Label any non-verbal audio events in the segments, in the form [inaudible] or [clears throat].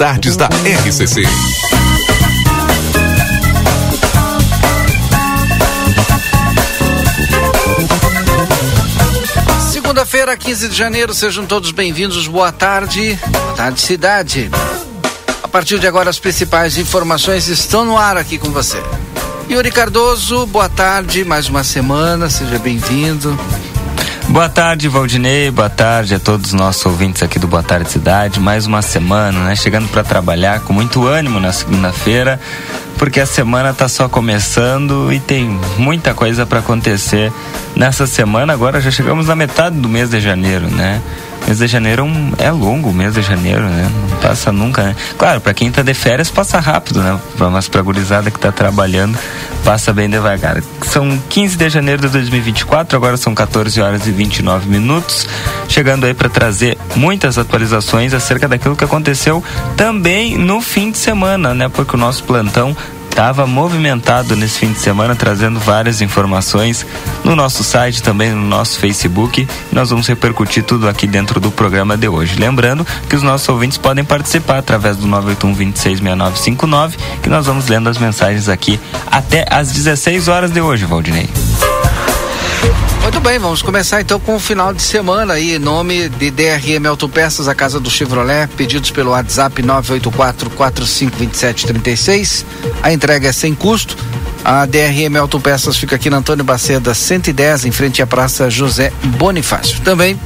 tardes da RCC. Segunda-feira, 15 de janeiro, sejam todos bem-vindos. Boa tarde. Boa tarde, cidade. A partir de agora, as principais informações estão no ar aqui com você. Yuri Cardoso, boa tarde, mais uma semana, seja bem-vindo. Boa tarde, Valdinei. Boa tarde a todos os nossos ouvintes aqui do Boa Tarde Cidade. Mais uma semana, né? Chegando para trabalhar com muito ânimo na segunda-feira, porque a semana está só começando e tem muita coisa para acontecer nessa semana. Agora já chegamos na metade do mês de janeiro, né? Mês de janeiro é longo, o mês de janeiro, né? Não passa nunca, né? Claro, para quem tá de férias passa rápido, né? Mas pra gurizada que tá trabalhando, passa bem devagar. São 15 de janeiro de 2024, agora são 14 horas e 29 minutos. Chegando aí para trazer muitas atualizações acerca daquilo que aconteceu também no fim de semana, né? Porque o nosso plantão estava movimentado nesse fim de semana, trazendo várias informações no nosso site, também no nosso Facebook. Nós vamos repercutir tudo aqui dentro do programa de hoje. Lembrando que os nossos ouvintes podem participar através do 981 266959, que nós vamos lendo as mensagens aqui até às 16 horas de hoje, Valdinei. Muito bem, vamos começar então com o final de semana aí, em nome de DRM Autopeças, a casa do Chevrolet, pedidos pelo WhatsApp 984-452736. A entrega é sem custo. A DRM Autopeças fica aqui na Antônio Baceda 110, em frente à Praça José Bonifácio. Também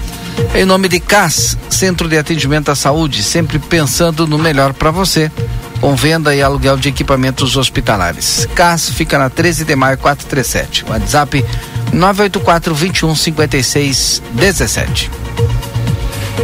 em nome de CAS, Centro de Atendimento à Saúde, sempre pensando no melhor para você com venda e aluguel de equipamentos hospitalares. CAS fica na 13 de maio 437. WhatsApp 984 21 56 17.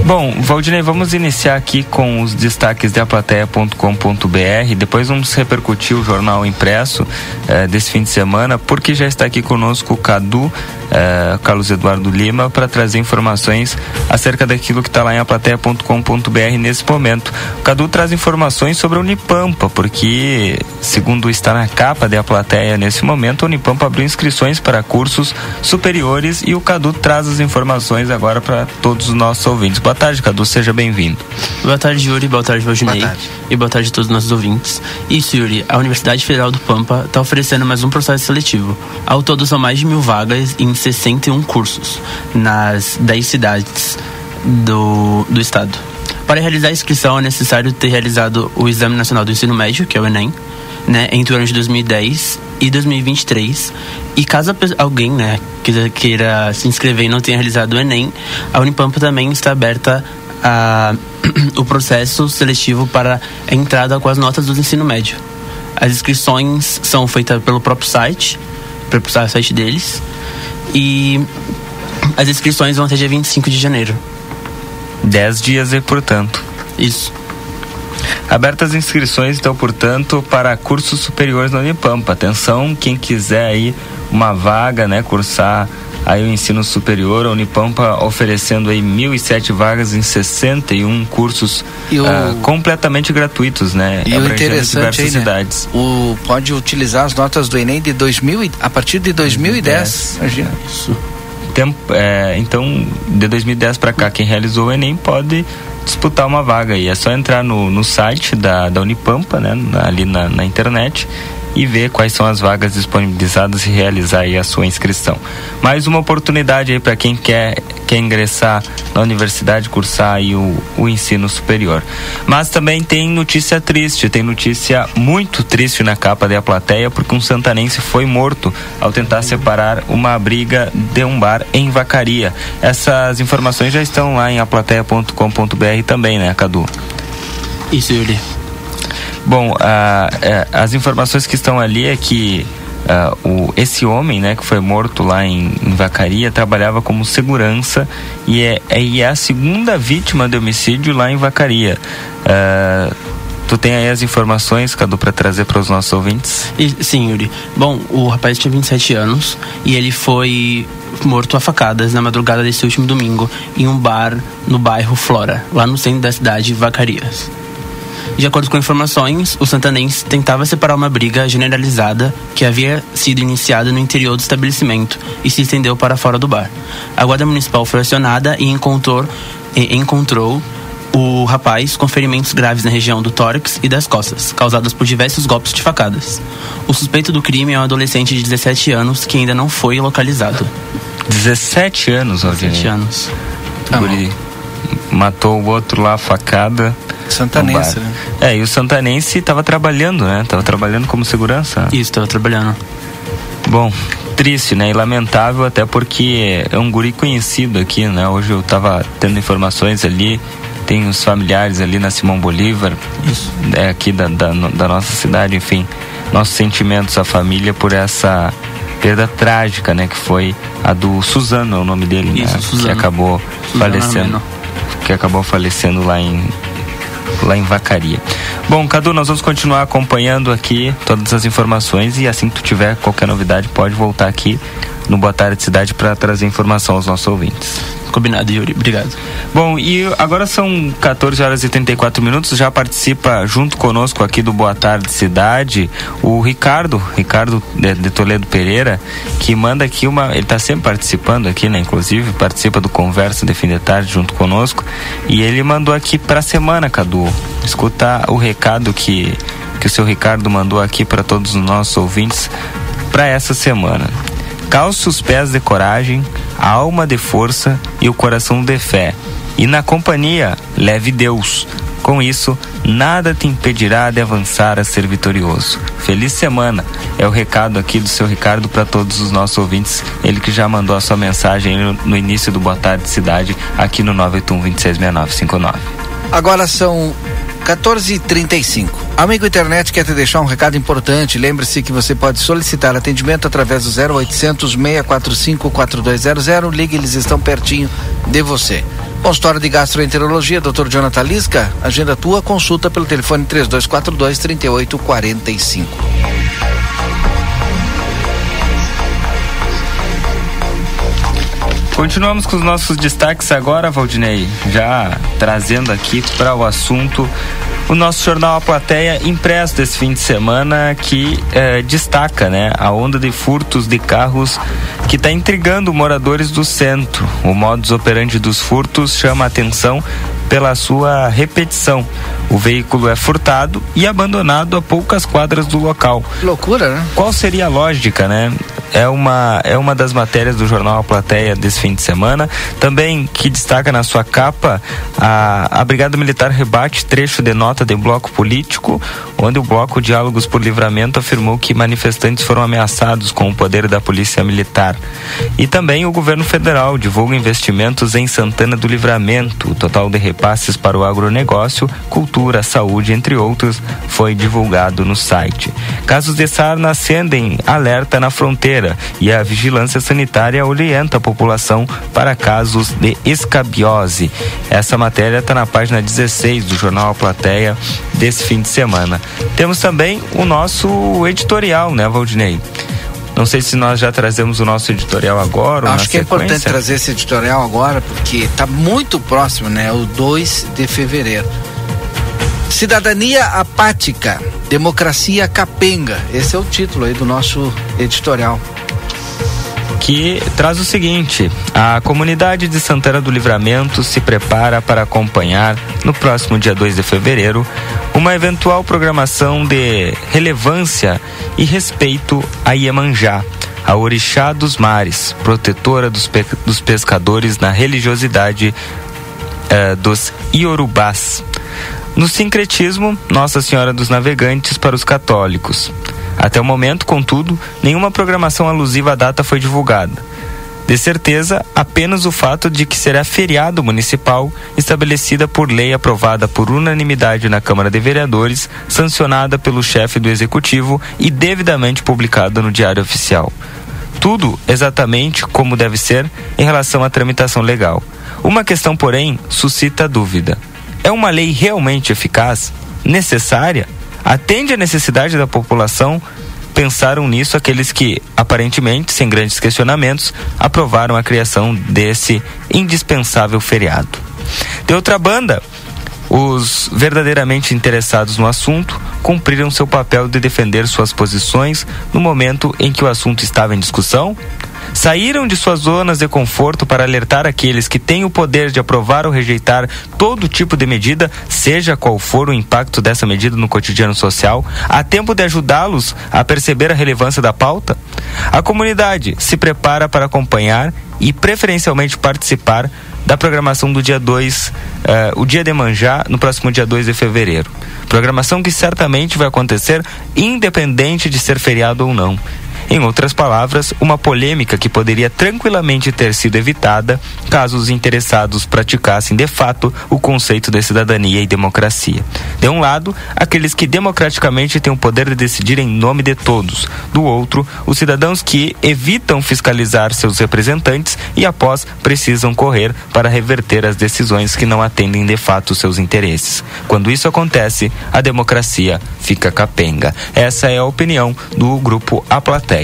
Bom, Valdinei, vamos iniciar aqui com os destaques de aplateia.com.br. Depois vamos repercutir o jornal impresso eh, desse fim de semana, porque já está aqui conosco o Cadu, eh, Carlos Eduardo Lima, para trazer informações acerca daquilo que está lá em aplateia.com.br nesse momento. O Cadu traz informações sobre a Unipampa, porque, segundo está na capa da plateia nesse momento, a Unipampa abriu inscrições para cursos superiores e o Cadu traz as informações agora para todos os nossos ouvintes. Boa tarde, Cadu, seja bem-vindo. Boa tarde, Yuri, boa tarde, Valdinei. E boa tarde a todos os nossos ouvintes. Isso, Yuri, a Universidade Federal do Pampa está oferecendo mais um processo seletivo. Ao todo, são mais de mil vagas em 61 cursos, nas 10 cidades do, do estado. Para realizar a inscrição, é necessário ter realizado o Exame Nacional do Ensino Médio, que é o Enem, né, entre o ano de 2010 e 2023. E caso alguém, né, queira, queira se inscrever e não tenha realizado o Enem, a Unipampa também está aberta a [clears throat] o processo seletivo para a entrada com as notas do ensino médio. As inscrições são feitas pelo próprio site, pelo site deles, e as inscrições vão até dia 25 de janeiro. Dez dias e portanto. Isso. Abertas inscrições, então, portanto, para cursos superiores na Unipampa. Atenção, quem quiser aí uma vaga, né, cursar aí o ensino superior, a Unipampa oferecendo aí 1.007 vagas em 61 cursos o... uh, completamente gratuitos, né? E o interessante aí, né? O, pode utilizar as notas do Enem de 2000, a partir de 2010. 2010. Imagina. Isso. Tempo, é, então, de 2010 para cá, quem realizou o Enem pode disputar uma vaga e é só entrar no, no site da, da Unipampa, né, ali na, na internet e ver quais são as vagas disponibilizadas e realizar aí a sua inscrição. Mais uma oportunidade aí para quem quer, quer ingressar na universidade, cursar aí o, o ensino superior. Mas também tem notícia triste, tem notícia muito triste na capa da plateia, porque um santanense foi morto ao tentar separar uma briga de um bar em Vacaria. Essas informações já estão lá em aplateia.com.br também, né, Cadu? Isso, Yuri. Bom, é, as informações que estão ali é que uh, o, esse homem, né, que foi morto lá em, em Vacaria, trabalhava como segurança e é, é, e é a segunda vítima de homicídio lá em Vacaria. Uh, Tu tem aí as informações, Cadu, para trazer para os nossos ouvintes? E, sim, Yuri. Bom, o rapaz tinha 27 anos e ele foi morto a facadas na madrugada desse último domingo em um bar no bairro Flora, lá no centro da cidade, Vacarias. De acordo com informações, o santanense tentava separar uma briga generalizada que havia sido iniciada no interior do estabelecimento e se estendeu para fora do bar. A guarda municipal foi acionada e encontrou, e encontrou o rapaz com ferimentos graves na região do tórax e das costas, causadas por diversos golpes de facadas. O suspeito do crime é um adolescente de 17 anos que ainda não foi localizado. 17 anos, Aldinei. 17 anos. Guri matou o outro lá, facada. Santanense, né? É, e o Santanense estava trabalhando, né? Tava trabalhando como segurança. Isso, estava trabalhando. Bom, triste, né? E lamentável até porque é um guri conhecido aqui, né? Hoje eu tava tendo informações ali, tem os familiares ali na Simão Bolívar, Isso. é aqui da, da, da nossa cidade, enfim, nossos sentimentos à família por essa perda trágica, né? Que foi a do Suzano, é o nome dele, Isso, né? Suzano. Que acabou Suzano falecendo. Armeno. Que acabou falecendo lá em lá em Vacaria. Bom, Cadu, nós vamos continuar acompanhando aqui todas as informações e assim que tu tiver qualquer novidade, pode voltar aqui no Boa Tarde Cidade para trazer informação aos nossos ouvintes. Combinado, Yuri. Obrigado. Bom, e agora são 14 horas e 34 minutos. Já participa junto conosco aqui do Boa Tarde Cidade o Ricardo, Ricardo de, de Toledo Pereira, que manda aqui uma. Ele está sempre participando aqui, né? Inclusive, participa do Conversa de Fim de Tarde junto conosco. E ele mandou aqui para a semana, Cadu. Escuta o recado que, que o seu Ricardo mandou aqui para todos os nossos ouvintes para essa semana. Calce os pés de coragem, a alma de força e o coração de fé. E na companhia, leve Deus. Com isso, nada te impedirá de avançar a ser vitorioso. Feliz semana. É o recado aqui do seu Ricardo para todos os nossos ouvintes. Ele que já mandou a sua mensagem no, início do Boa Tarde Cidade aqui no 981 266959. Agora são 14h35. Amigo internet quer te deixar um recado importante. Lembre-se que você pode solicitar atendimento através do 0800 645 4200. Ligue, eles estão pertinho de você. Consultório de Gastroenterologia, Dr. Jonathan Lisca. Agenda tua, consulta pelo telefone 3242 3845. Continuamos com os nossos destaques agora, Valdinei, já trazendo aqui para o assunto o nosso jornal A Plateia impresso desse fim de semana que eh, destaca né, a onda de furtos de carros que está intrigando moradores do centro. O modus operandi dos furtos chama a atenção pela sua repetição. O veículo é furtado e abandonado a poucas quadras do local. Loucura, né? Qual seria a lógica, né? É uma, é uma das matérias do jornal A Plateia desse fim de semana. Também que destaca na sua capa a, a Brigada Militar rebate trecho de nota de bloco político, onde o bloco Diálogos por Livramento afirmou que manifestantes foram ameaçados com o poder da Polícia Militar. E também o governo federal divulga investimentos em Santana do Livramento. O total de repasses para o agronegócio, cultura, saúde, entre outros, foi divulgado no site. Casos de sarna acendem alerta na fronteira e a vigilância sanitária orienta a população para casos de escabiose. Essa matéria está na página 16 do jornal A Plateia desse fim de semana. Temos também o nosso editorial, né, Valdinei? Não sei se nós já trazemos o nosso editorial agora. ou Acho que é importante sequência. trazer esse editorial agora, porque está muito próximo, né? O 2 de fevereiro. Cidadania apática, democracia capenga. Esse é o título aí do nosso editorial. que traz o seguinte: a comunidade de Santana do Livramento se prepara para acompanhar, no próximo dia 2 de fevereiro, uma eventual programação de relevância e respeito a Iemanjá, a orixá dos mares, protetora dos, pe- dos pescadores na religiosidade eh, dos Iorubás. No sincretismo, Nossa Senhora dos Navegantes para os católicos. Até o momento, contudo, nenhuma programação alusiva à data foi divulgada. De certeza, apenas o fato de que será feriado municipal, estabelecida por lei aprovada por unanimidade na Câmara de Vereadores, sancionada pelo chefe do Executivo e devidamente publicada no Diário Oficial. Tudo exatamente como deve ser em relação à tramitação legal. Uma questão, porém, suscita dúvida. É uma lei realmente eficaz? Necessária? Atende à necessidade da população? Pensaram nisso aqueles que, aparentemente, sem grandes questionamentos, aprovaram a criação desse indispensável feriado. De outra banda, os verdadeiramente interessados no assunto cumpriram seu papel de defender suas posições no momento em que o assunto estava em discussão? Saíram de suas zonas de conforto para alertar aqueles que têm o poder de aprovar ou rejeitar todo tipo de medida, seja qual for o impacto dessa medida no cotidiano social, há tempo de ajudá-los a perceber a relevância da pauta? A comunidade se prepara para acompanhar e preferencialmente participar da programação do dia 2, uh, eh, o dia de manjar, no próximo dia 2 de fevereiro. Programação que certamente vai acontecer independente de ser feriado ou não. Em outras palavras, uma polêmica que poderia tranquilamente ter sido evitada caso os interessados praticassem de fato o conceito de cidadania e democracia. De um lado, aqueles que democraticamente têm o poder de decidir em nome de todos. Do outro, os cidadãos que evitam fiscalizar seus representantes e após precisam correr para reverter as decisões que não atendem de fato seus interesses. Quando isso acontece, a democracia fica capenga. Essa é a opinião do grupo A Plateia.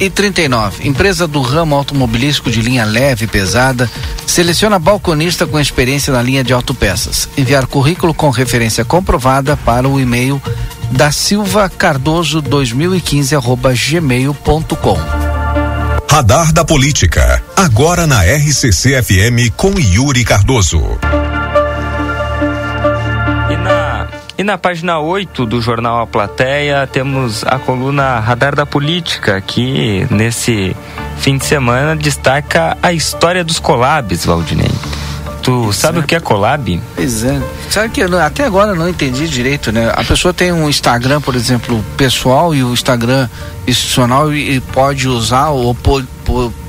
E trinta e nove. Empresa do ramo automobilístico de linha leve e pesada seleciona balconista com experiência na linha de autopeças. Enviar currículo com referência comprovada para o e-mail da Silva Cardoso 2015 arroba gmail.com. Radar da Política. Agora na RCC FM com Yuri Cardoso. E na página 8 do jornal A Plateia temos a coluna Radar da Política, que nesse fim de semana destaca a história dos collabs, Valdinei. Tu sabe o que é collab? Pois é. Sabe que eu, até agora eu não entendi direito, né? A pessoa tem um Instagram, por exemplo, pessoal e o Instagram institucional e, e pode usar ou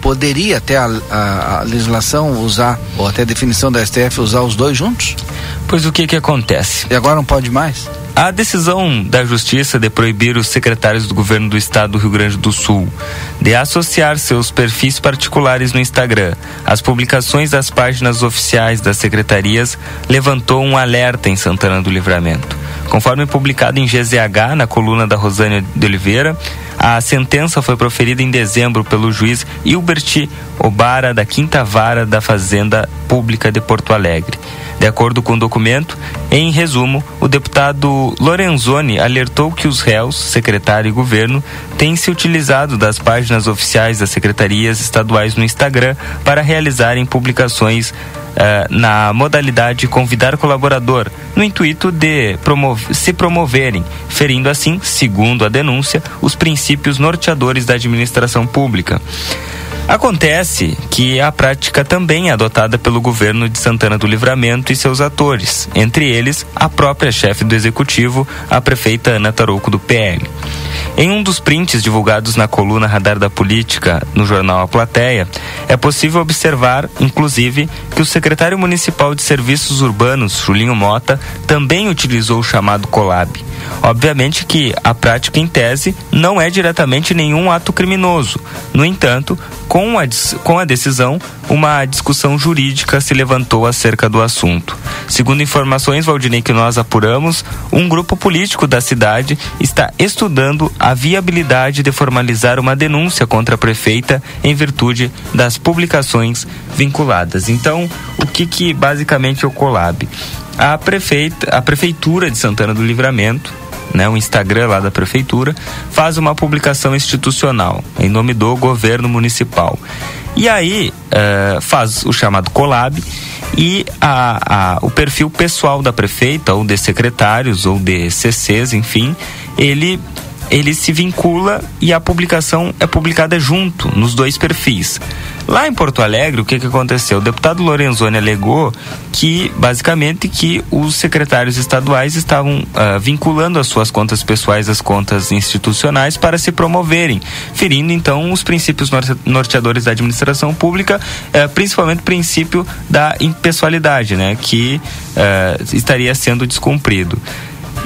poderia até a, a, a, legislação usar ou até a definição da STF usar os dois juntos? Pois o que que acontece? E agora não pode mais? A decisão da Justiça de proibir os secretários do governo do estado do Rio Grande do Sul de associar seus perfis particulares no Instagram às publicações das páginas oficiais das secretarias levantou um alerta em Santana do Livramento. Conforme publicado em GZH, na coluna da Rosânia de Oliveira, a sentença foi proferida em dezembro pelo juiz Hilbert Obara, da Quinta Vara da Fazenda Pública de Porto Alegre. De acordo com o documento, em resumo, o deputado Lorenzoni alertou que os réus, secretário e governo, têm se utilizado das páginas oficiais das secretarias estaduais no Instagram para realizarem publicações uh, na modalidade convidar colaborador, no intuito de se promoverem, ferindo assim, segundo a denúncia, os princípios norteadores da administração pública. Acontece que a prática também é adotada pelo governo de Santana do Livramento e seus atores, entre eles a própria chefe do executivo, a prefeita Ana Tarouco do PL. Em um dos prints divulgados na coluna Radar da Política no jornal A Plateia, é possível observar, inclusive, que o secretário municipal de Serviços Urbanos, Julinho Mota, também utilizou o chamado Colab. Obviamente que a prática em tese não é diretamente nenhum ato criminoso. No entanto, com a, com a decisão, uma discussão jurídica se levantou acerca do assunto. Segundo informações, Valdinei, que nós apuramos, um grupo político da cidade está estudando a viabilidade de formalizar uma denúncia contra a prefeita em virtude das publicações vinculadas. Então, o que, que basicamente é o Colab? A, prefeita, a prefeitura de Santana do Livramento né, o Instagram lá da prefeitura, faz uma publicação institucional em nome do governo municipal. E aí uh, faz o chamado collab e a, a, o perfil pessoal da prefeita, ou de secretários, ou de CCs, enfim, ele ele se vincula e a publicação é publicada junto nos dois perfis. Lá em Porto Alegre, o que, que aconteceu? O deputado Lorenzoni alegou que, basicamente, que os secretários estaduais estavam uh, vinculando as suas contas pessoais às contas institucionais para se promoverem, ferindo, então, os princípios norteadores da administração pública, uh, principalmente o princípio da impessoalidade, né, que uh, estaria sendo descumprido.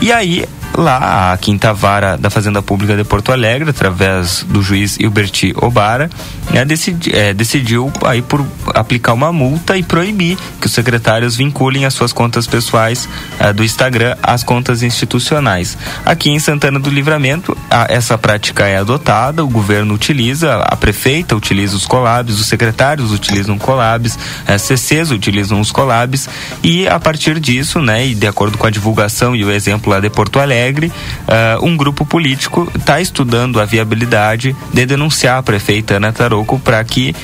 E aí, lá, a quinta vara da Fazenda Pública de Porto Alegre, através do juiz Hilberti Obara, né, decidi, é, decidiu aí por aplicar uma multa e proibir que os secretários vinculem as suas contas pessoais é, do Instagram às contas institucionais. Aqui em Santana do Livramento, a, essa prática é adotada, o governo utiliza, a prefeita utiliza os colabs, os secretários utilizam colabs, é, CCs utilizam os colabs e a partir disso, né, e de acordo com a divulgação e o exemplo lá de Porto Alegre, Alegre, uh, um grupo político está estudando a viabilidade de denunciar a prefeita Ana Taroco para que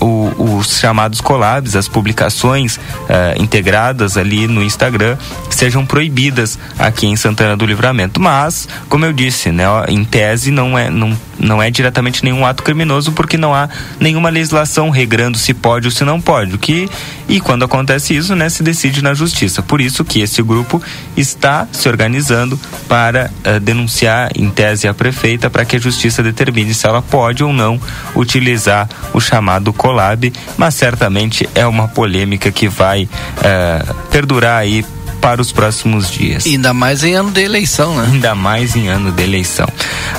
uh, o, os chamados collabs, as publicações uh, integradas ali no Instagram, sejam proibidas aqui em Santana do Livramento. Mas, como eu disse, né, em tese não é, não, não é diretamente nenhum ato criminoso porque não há nenhuma legislação regrando se pode ou se não pode. Que, e quando acontece isso, né, se decide na justiça. Por isso que esse grupo está se organizando para uh, denunciar em tese a prefeita para que a justiça determine se ela pode ou não utilizar o chamado collab, mas certamente é uma polêmica que vai uh, perdurar aí para os próximos dias. Ainda mais em ano de eleição, né? Ainda mais em ano de eleição.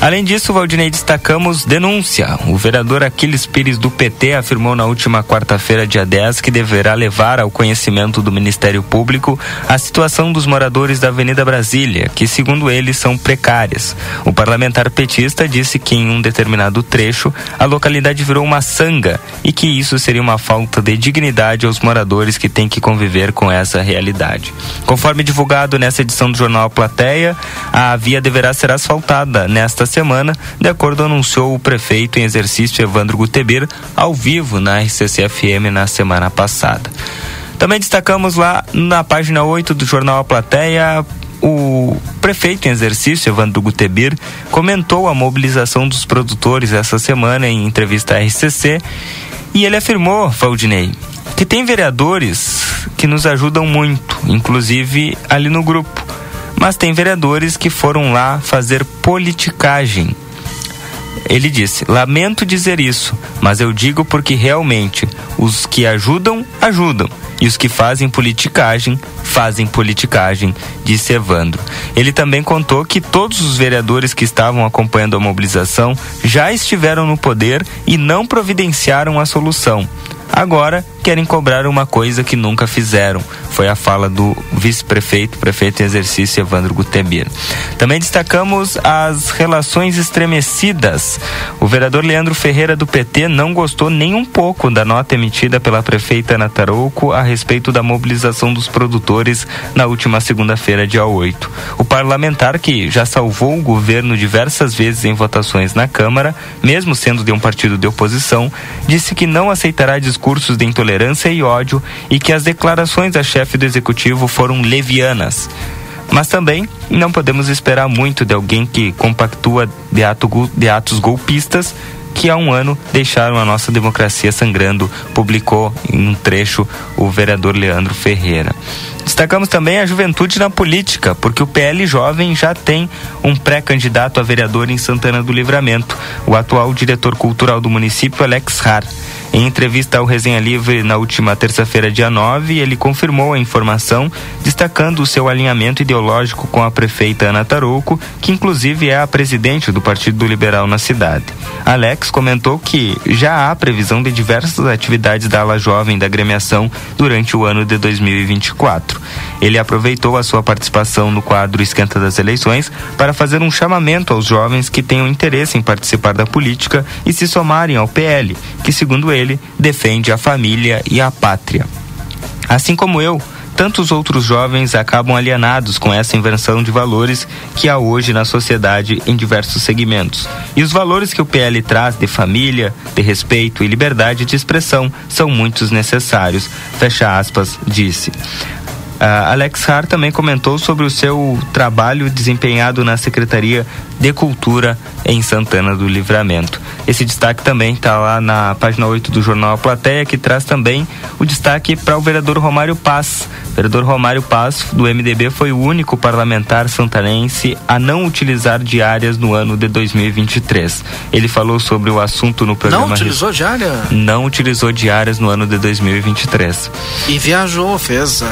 Além disso, Valdinei, destacamos denúncia. O vereador Aquiles Pires do PT afirmou na última quarta-feira, dia 10, que deverá levar ao conhecimento do Ministério Público a situação dos moradores da Avenida Brasília, que, segundo ele, são precárias. O parlamentar petista disse que em um determinado trecho a localidade virou uma sanga e que isso seria uma falta de dignidade aos moradores que têm que conviver com essa realidade. Conforme divulgado nessa edição do jornal Plateia, a via deverá ser asfaltada nesta semana, de acordo anunciou o prefeito em exercício Evandro Gutebir ao vivo na RCCFM na semana passada. Também destacamos lá na página 8 do jornal Plateia o prefeito em exercício, Evandro Gutebir, comentou a mobilização dos produtores essa semana em entrevista à RCC e ele afirmou, Valdinei, que tem vereadores que nos ajudam muito, inclusive ali no grupo. Mas tem vereadores que foram lá fazer politicagem. Ele disse: Lamento dizer isso, mas eu digo porque realmente os que ajudam, ajudam. E os que fazem politicagem, fazem politicagem, disse Evandro. Ele também contou que todos os vereadores que estavam acompanhando a mobilização já estiveram no poder e não providenciaram a solução. Agora querem cobrar uma coisa que nunca fizeram. Foi a fala do vice-prefeito, prefeito em exercício Evandro Gutebir. Também destacamos as relações estremecidas. O vereador Leandro Ferreira do PT não gostou nem um pouco da nota emitida pela prefeita Ana Tarouco a respeito da mobilização dos produtores na última segunda-feira, dia 8. O parlamentar, que já salvou o governo diversas vezes em votações na Câmara, mesmo sendo de um partido de oposição, disse que não aceitará discursos de intolerância intolerância e ódio e que as declarações da chefe do executivo foram levianas. Mas também não podemos esperar muito de alguém que compactua de, ato, de atos golpistas que há um ano deixaram a nossa democracia sangrando, publicou em um trecho o vereador Leandro Ferreira. Destacamos também a juventude na política, porque o PL Jovem já tem um pré-candidato a vereador em Santana do Livramento, o atual diretor cultural do município, Alex Har. Em entrevista ao Resenha Livre na última terça-feira, dia 9, ele confirmou a informação, destacando o seu alinhamento ideológico com a prefeita Ana Tarouco, que inclusive é a presidente do Partido Liberal na cidade. Alex comentou que já há previsão de diversas atividades da ala jovem da gremiação durante o ano de 2024. Ele aproveitou a sua participação no quadro Esquenta das Eleições para fazer um chamamento aos jovens que tenham interesse em participar da política e se somarem ao PL, que, segundo ele, defende a família e a pátria. Assim como eu, tantos outros jovens acabam alienados com essa inversão de valores que há hoje na sociedade em diversos segmentos. E os valores que o PL traz de família, de respeito e liberdade de expressão são muitos necessários. Fecha aspas, disse. Uh, Alex Har também comentou sobre o seu trabalho desempenhado na Secretaria de Cultura em Santana do Livramento. Esse destaque também está lá na página 8 do jornal A Plateia, que traz também o destaque para o vereador Romário Paz. O vereador Romário Paz, do MDB, foi o único parlamentar santanense a não utilizar diárias no ano de 2023. Ele falou sobre o assunto no programa. Não utilizou diária? Não utilizou diárias no ano de 2023. E viajou, fez.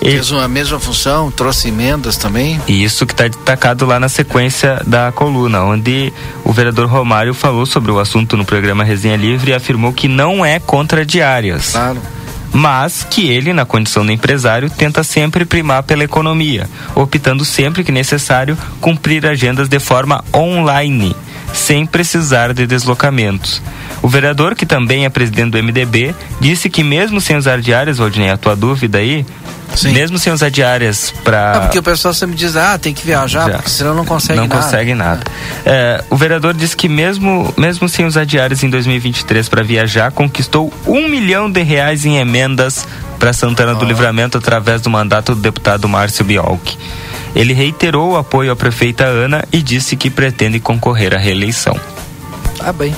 Fez a mesma função, trouxe emendas também. E isso que está destacado lá na sequência da coluna, onde o vereador Romário falou sobre o assunto no programa Resenha Livre e afirmou que não é contra diárias. Claro. Mas que ele, na condição de empresário, tenta sempre primar pela economia, optando sempre que necessário cumprir agendas de forma online sem precisar de deslocamentos. O vereador, que também é presidente do MDB, disse que mesmo sem usar diárias, Valdinei, a tua dúvida aí, Sim. mesmo sem usar diárias para. Ah, porque o pessoal sempre diz, ah, tem que viajar, Já. porque senão não consegue não nada. Não consegue nada. É, o vereador disse que mesmo, mesmo sem usar diárias em 2023 para viajar, conquistou um milhão de reais em emendas para Santana do Livramento através do mandato do deputado Márcio Biolk. Ele reiterou o apoio à prefeita Ana e disse que pretende concorrer à reeleição. Tá bem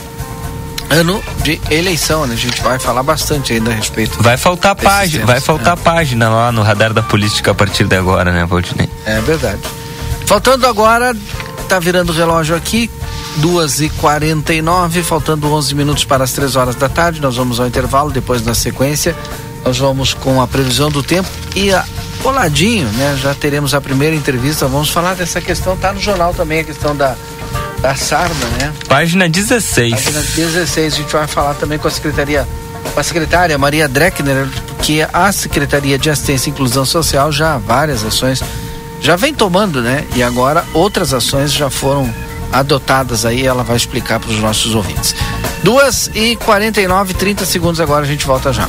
ano de eleição, né? A gente vai falar bastante ainda a respeito. Vai faltar página, vai faltar é. página lá no radar da política a partir de agora, né, Valdinei? É verdade. Faltando agora, tá virando o relógio aqui, duas e quarenta e nove, faltando 11 minutos para as três horas da tarde, nós vamos ao intervalo, depois na sequência, nós vamos com a previsão do tempo e a coladinho, né? Já teremos a primeira entrevista, vamos falar dessa questão, tá no jornal também a questão da da Sarna, né? Página 16. Página 16, a gente vai falar também com a Secretaria, com a secretária Maria Dreckner, que a Secretaria de Assistência e Inclusão Social já várias ações já vem tomando, né? E agora outras ações já foram adotadas aí, ela vai explicar para os nossos ouvintes. Duas e quarenta e nove, 30 segundos agora, a gente volta já.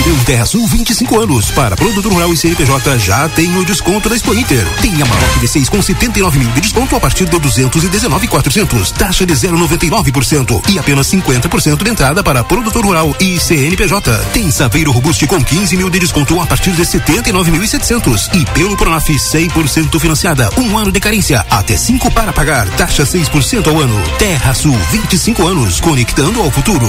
Vendeu Terra Sul 25 anos. Para produtor rural e CNPJ já tem o desconto da Expo Inter. Tem a Maroc D6 com 79 mil de desconto a partir de 219,400. Taxa de 0,99% e apenas 50% de entrada para produtor rural e CNPJ. Tem Saveiro Robuste com 15 mil de desconto a partir de 79.700 e pelo Pronaf 100% financiada. Um ano de carência, até 5 para pagar. Taxa 6% ao ano. Terra Sul 25 anos, conectando ao futuro.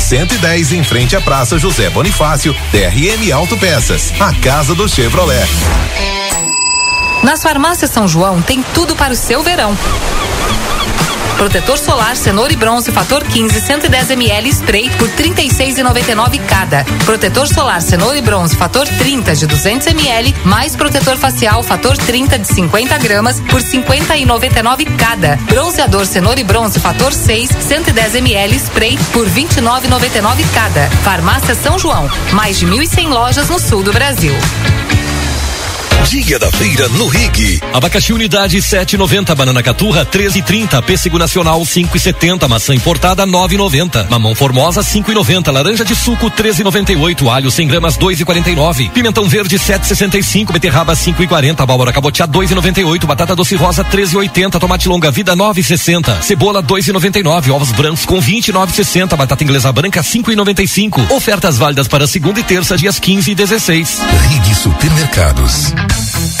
110 em frente à Praça José Bonifácio DRM Autopeças, a casa do Chevrolet. Nas farmácias São João tem tudo para o seu verão. Protetor solar, cenoura e bronze, fator 15, 110 ml spray por 36,99 cada. Protetor solar, cenoura e bronze, fator 30 de 200 ml, mais protetor facial, fator 30 de 50 gramas por 50,99 cada. Bronzeador, cenoura e bronze, fator 6, 110 ml spray por 29,99 cada. Farmácia São João, mais de 1.100 lojas no sul do Brasil. Dia da feira no Rig. Abacaxi unidade 7,90, banana caturra 13,30, pêssego nacional 5,70, maçã importada 9,90, mamão formosa 5,90, laranja de suco 13,98, alho 100 gramas 2,49, pimentão verde 7,65, beterraba 5,40, abóbora cabotiá 2,98, batata doce rosa 13,80, tomate longa vida 9,60, cebola 2,99, ovos brancos com 29,60, batata inglesa branca 5,95. Ofertas válidas para segunda e terça dias 15 e 16. Rig Supermercados. Thank you.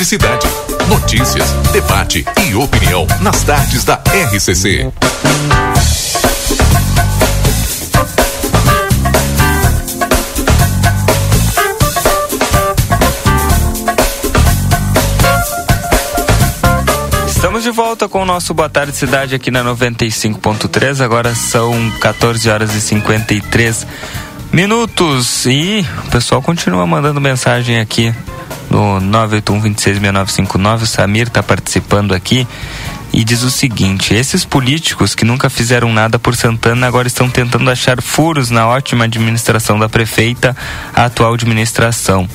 Boa tarde, cidade. Notícias, debate e opinião nas tardes da RCC. Estamos de volta com o nosso Boa Tarde Cidade aqui na 95.3. Agora são 14 horas e 53 minutos. E o pessoal continua mandando mensagem aqui no 981 O Samir está participando aqui e diz o seguinte: esses políticos que nunca fizeram nada por Santana agora estão tentando achar furos na ótima administração da prefeita, a atual administração.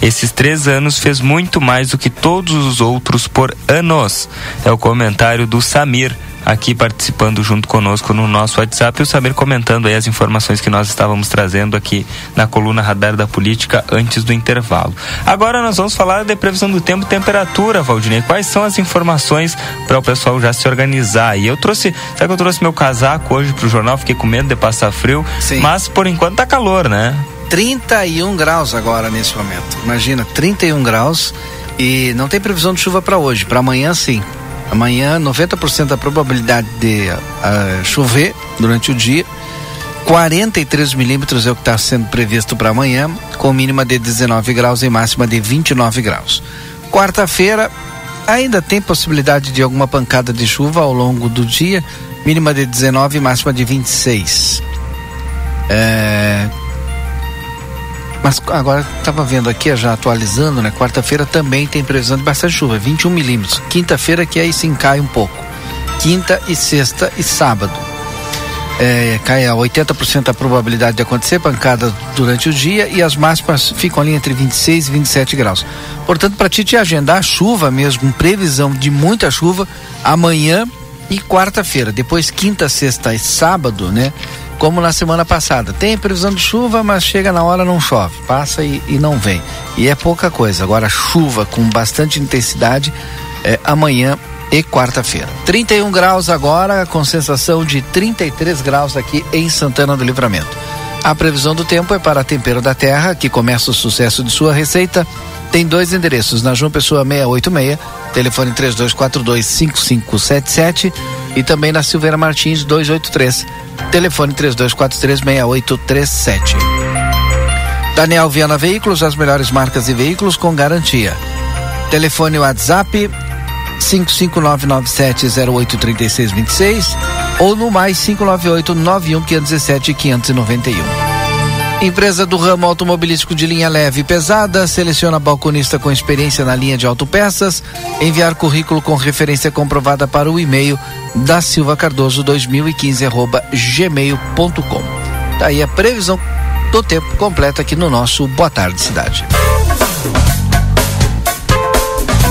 Esses três anos fez muito mais do que todos os outros por anos. É o comentário do Samir aqui participando junto conosco no nosso WhatsApp e o Samir comentando aí as informações que nós estávamos trazendo aqui na coluna Radar da Política antes do intervalo. Agora nós vamos falar de previsão do tempo e temperatura, Valdinei. Quais são as informações para o pessoal já se organizar? E eu trouxe, sabe que eu trouxe meu casaco hoje para o jornal, fiquei com medo de passar frio, Sim. mas por enquanto tá calor, né? 31 graus agora nesse momento. Imagina, 31 graus e não tem previsão de chuva para hoje, para amanhã sim. Amanhã, 90% da probabilidade de uh, chover durante o dia. 43 milímetros é o que está sendo previsto para amanhã, com mínima de 19 graus e máxima de 29 graus. Quarta-feira, ainda tem possibilidade de alguma pancada de chuva ao longo do dia, mínima de 19 e máxima de 26. É, mas agora estava vendo aqui, já atualizando, né? Quarta-feira também tem previsão de bastante chuva, 21 milímetros. Quinta-feira que aí sim cai um pouco. Quinta e sexta e sábado. É, cai a 80% a probabilidade de acontecer pancada durante o dia e as máximas ficam ali entre 26 e 27 graus. Portanto, para ti te agendar chuva mesmo, previsão de muita chuva amanhã e quarta-feira. Depois quinta, sexta e sábado, né? Como na semana passada. Tem previsão de chuva, mas chega na hora não chove, passa e, e não vem. E é pouca coisa. Agora, chuva com bastante intensidade é, amanhã e quarta-feira. 31 graus agora, com sensação de 33 graus aqui em Santana do Livramento. A previsão do tempo é para Tempero da Terra, que começa o sucesso de sua receita. Tem dois endereços, na João Pessoa 686, telefone 3242 5577 e também na Silveira Martins 283 Telefone 32436837. Daniel Viana Veículos, as melhores marcas e veículos com garantia. Telefone WhatsApp 55997083626 ou no mais 598 517 591. Empresa do ramo automobilístico de linha leve e pesada, seleciona balconista com experiência na linha de autopeças, enviar currículo com referência comprovada para o e-mail da Silva Cardoso 2015 arroba gmail.com. Daí a previsão do tempo completa aqui no nosso Boa Tarde Cidade.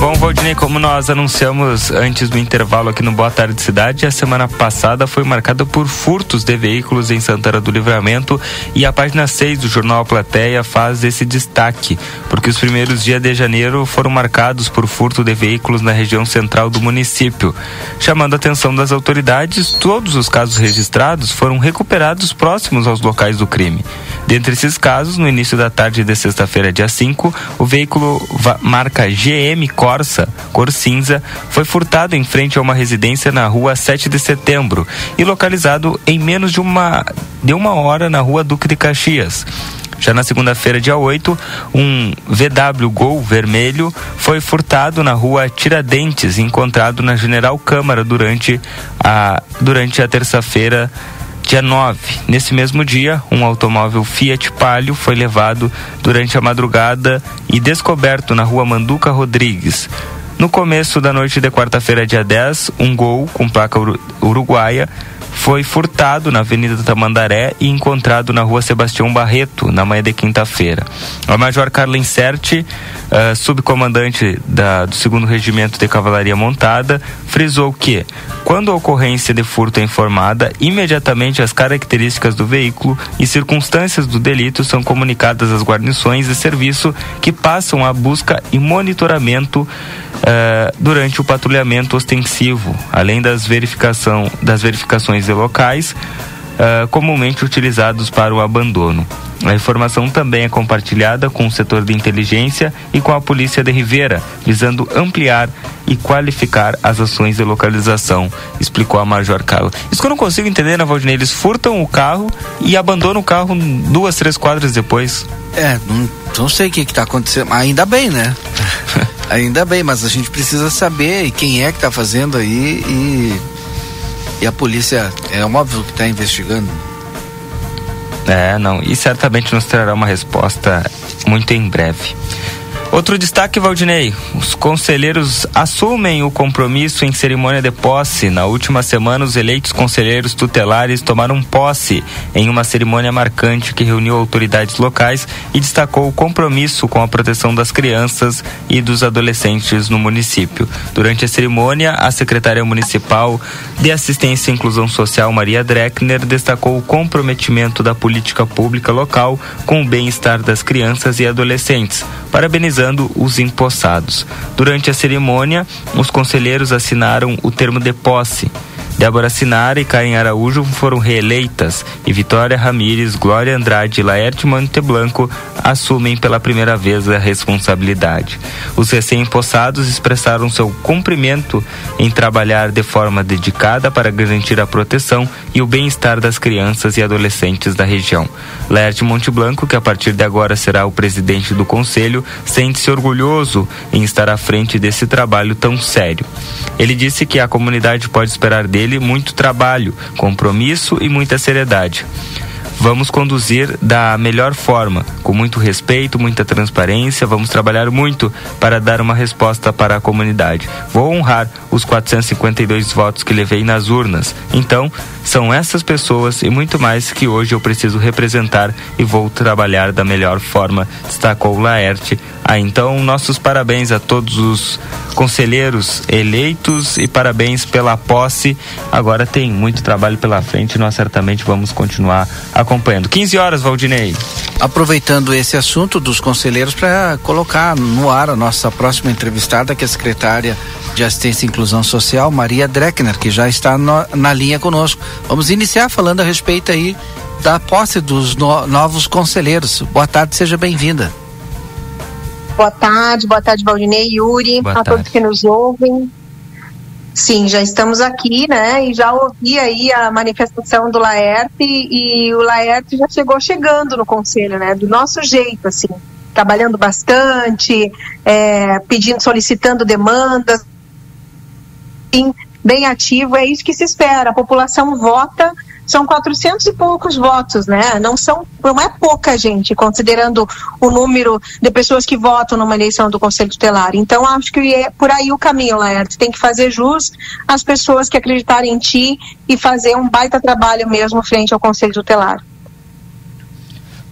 Bom, Valdinei, como nós anunciamos antes do intervalo aqui no Boa Tarde Cidade, a semana passada foi marcada por furtos de veículos em Santana do Livramento e a página 6 do jornal Plateia faz esse destaque, porque os primeiros dias de janeiro foram marcados por furto de veículos na região central do município. Chamando a atenção das autoridades, todos os casos registrados foram recuperados próximos aos locais do crime. Dentre esses casos, no início da tarde de sexta-feira, dia 5, o veículo marca GM Corsa, cor cinza, foi furtado em frente a uma residência na rua 7 de setembro e localizado em menos de uma, de uma hora na rua Duque de Caxias. Já na segunda-feira, dia 8, um VW Gol vermelho foi furtado na rua Tiradentes, encontrado na General Câmara durante a, durante a terça-feira, Dia 9, nesse mesmo dia, um automóvel Fiat Palio foi levado durante a madrugada e descoberto na rua Manduca Rodrigues. No começo da noite de quarta-feira, dia 10, um Gol com placa uruguaia foi furtado na Avenida Tamandaré e encontrado na Rua Sebastião Barreto na manhã de quinta-feira. A Major Carla Inserti, uh, subcomandante da, do segundo Regimento de Cavalaria Montada, frisou que, quando a ocorrência de furto é informada, imediatamente as características do veículo e circunstâncias do delito são comunicadas às guarnições de serviço que passam a busca e monitoramento uh, durante o patrulhamento ostensivo, além das, verificação, das verificações de locais uh, comumente utilizados para o abandono. A informação também é compartilhada com o setor de inteligência e com a Polícia de Rivera, visando ampliar e qualificar as ações de localização, explicou a Major Carla. Isso que eu não consigo entender, né, Valdinei? Eles furtam o carro e abandonam o carro duas, três quadras depois. É, não, não sei o que está acontecendo. Ainda bem, né? [laughs] Ainda bem, mas a gente precisa saber quem é que está fazendo aí e, e a polícia é óbvio que está investigando. É, não, e certamente nos trará uma resposta muito em breve. Outro destaque, Valdinei: os conselheiros assumem o compromisso em cerimônia de posse. Na última semana, os eleitos conselheiros tutelares tomaram posse em uma cerimônia marcante que reuniu autoridades locais e destacou o compromisso com a proteção das crianças e dos adolescentes no município. Durante a cerimônia, a secretária municipal de Assistência e Inclusão Social, Maria Dreckner, destacou o comprometimento da política pública local com o bem-estar das crianças e adolescentes, parabenizando os empossados. Durante a cerimônia, os conselheiros assinaram o termo de posse Débora Sinara e Karen Araújo foram reeleitas e Vitória Ramires, Glória Andrade e Laerte Monteblanco assumem pela primeira vez a responsabilidade. Os recém-impossados expressaram seu cumprimento em trabalhar de forma dedicada para garantir a proteção e o bem-estar das crianças e adolescentes da região. Laerte Monteblanco, que a partir de agora será o presidente do conselho, sente-se orgulhoso em estar à frente desse trabalho tão sério. Ele disse que a comunidade pode esperar dele muito trabalho, compromisso e muita seriedade. Vamos conduzir da melhor forma, com muito respeito, muita transparência. Vamos trabalhar muito para dar uma resposta para a comunidade. Vou honrar os 452 votos que levei nas urnas. Então, são essas pessoas e muito mais que hoje eu preciso representar e vou trabalhar da melhor forma, destacou Laerte. Ah, então, nossos parabéns a todos os conselheiros eleitos e parabéns pela posse. Agora tem muito trabalho pela frente, nós certamente vamos continuar acompanhando. 15 horas, Valdinei. Aproveitando esse assunto dos conselheiros para colocar no ar a nossa próxima entrevistada, que é a secretária de Assistência e Inclusão Social, Maria Dreckner, que já está no, na linha conosco. Vamos iniciar falando a respeito aí da posse dos no, novos conselheiros. Boa tarde, seja bem-vinda. Boa tarde, boa tarde, Valdinei, Yuri, boa a tarde. todos que nos ouvem. Sim, já estamos aqui, né? E já ouvi aí a manifestação do Laerte e, o Laerte já chegou chegando no conselho, né? Do nosso jeito, assim, trabalhando bastante, é, pedindo, solicitando demandas, bem ativo, é isso que se espera. A população vota, são 400 e poucos votos, né? Não são, não é pouca gente, considerando o número de pessoas que votam numa eleição do Conselho Tutelar. Então, acho que é por aí o caminho, Laerte. Tem que fazer jus às pessoas que acreditarem em ti e fazer um baita trabalho mesmo frente ao Conselho Tutelar.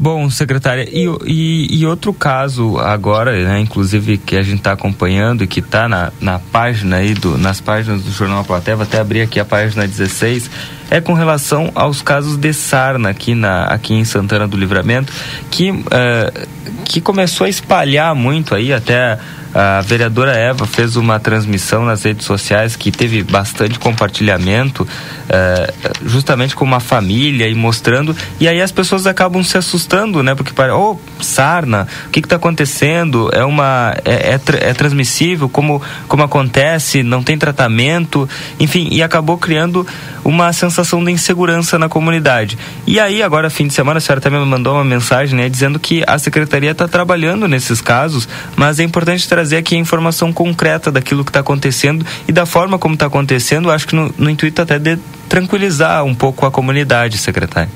Bom, secretária, e, e, e, outro caso agora, né, inclusive que a gente está acompanhando e que está na, na página aí, do, nas páginas do Jornal Platéia, vou até abrir aqui a página 16, é com relação aos casos de sarna aqui, na, aqui em Santana do Livramento, que, uh, que começou a espalhar muito aí até a vereadora Eva fez uma transmissão nas redes sociais que teve bastante compartilhamento, eh, justamente com uma família e mostrando. E aí as pessoas acabam se assustando, né? Porque para, oh, sarna, o que está acontecendo? É uma é, é, é, transmissível? Como como acontece? Não tem tratamento? Enfim, e acabou criando uma sensação de insegurança na comunidade. E aí agora fim de semana a senhora também me mandou uma mensagem, né, dizendo que a secretaria está trabalhando nesses casos, mas é importante trazer aqui a informação concreta daquilo que está acontecendo e da forma como está acontecendo, acho que no, no intuito até de tranquilizar um pouco a comunidade, secretário.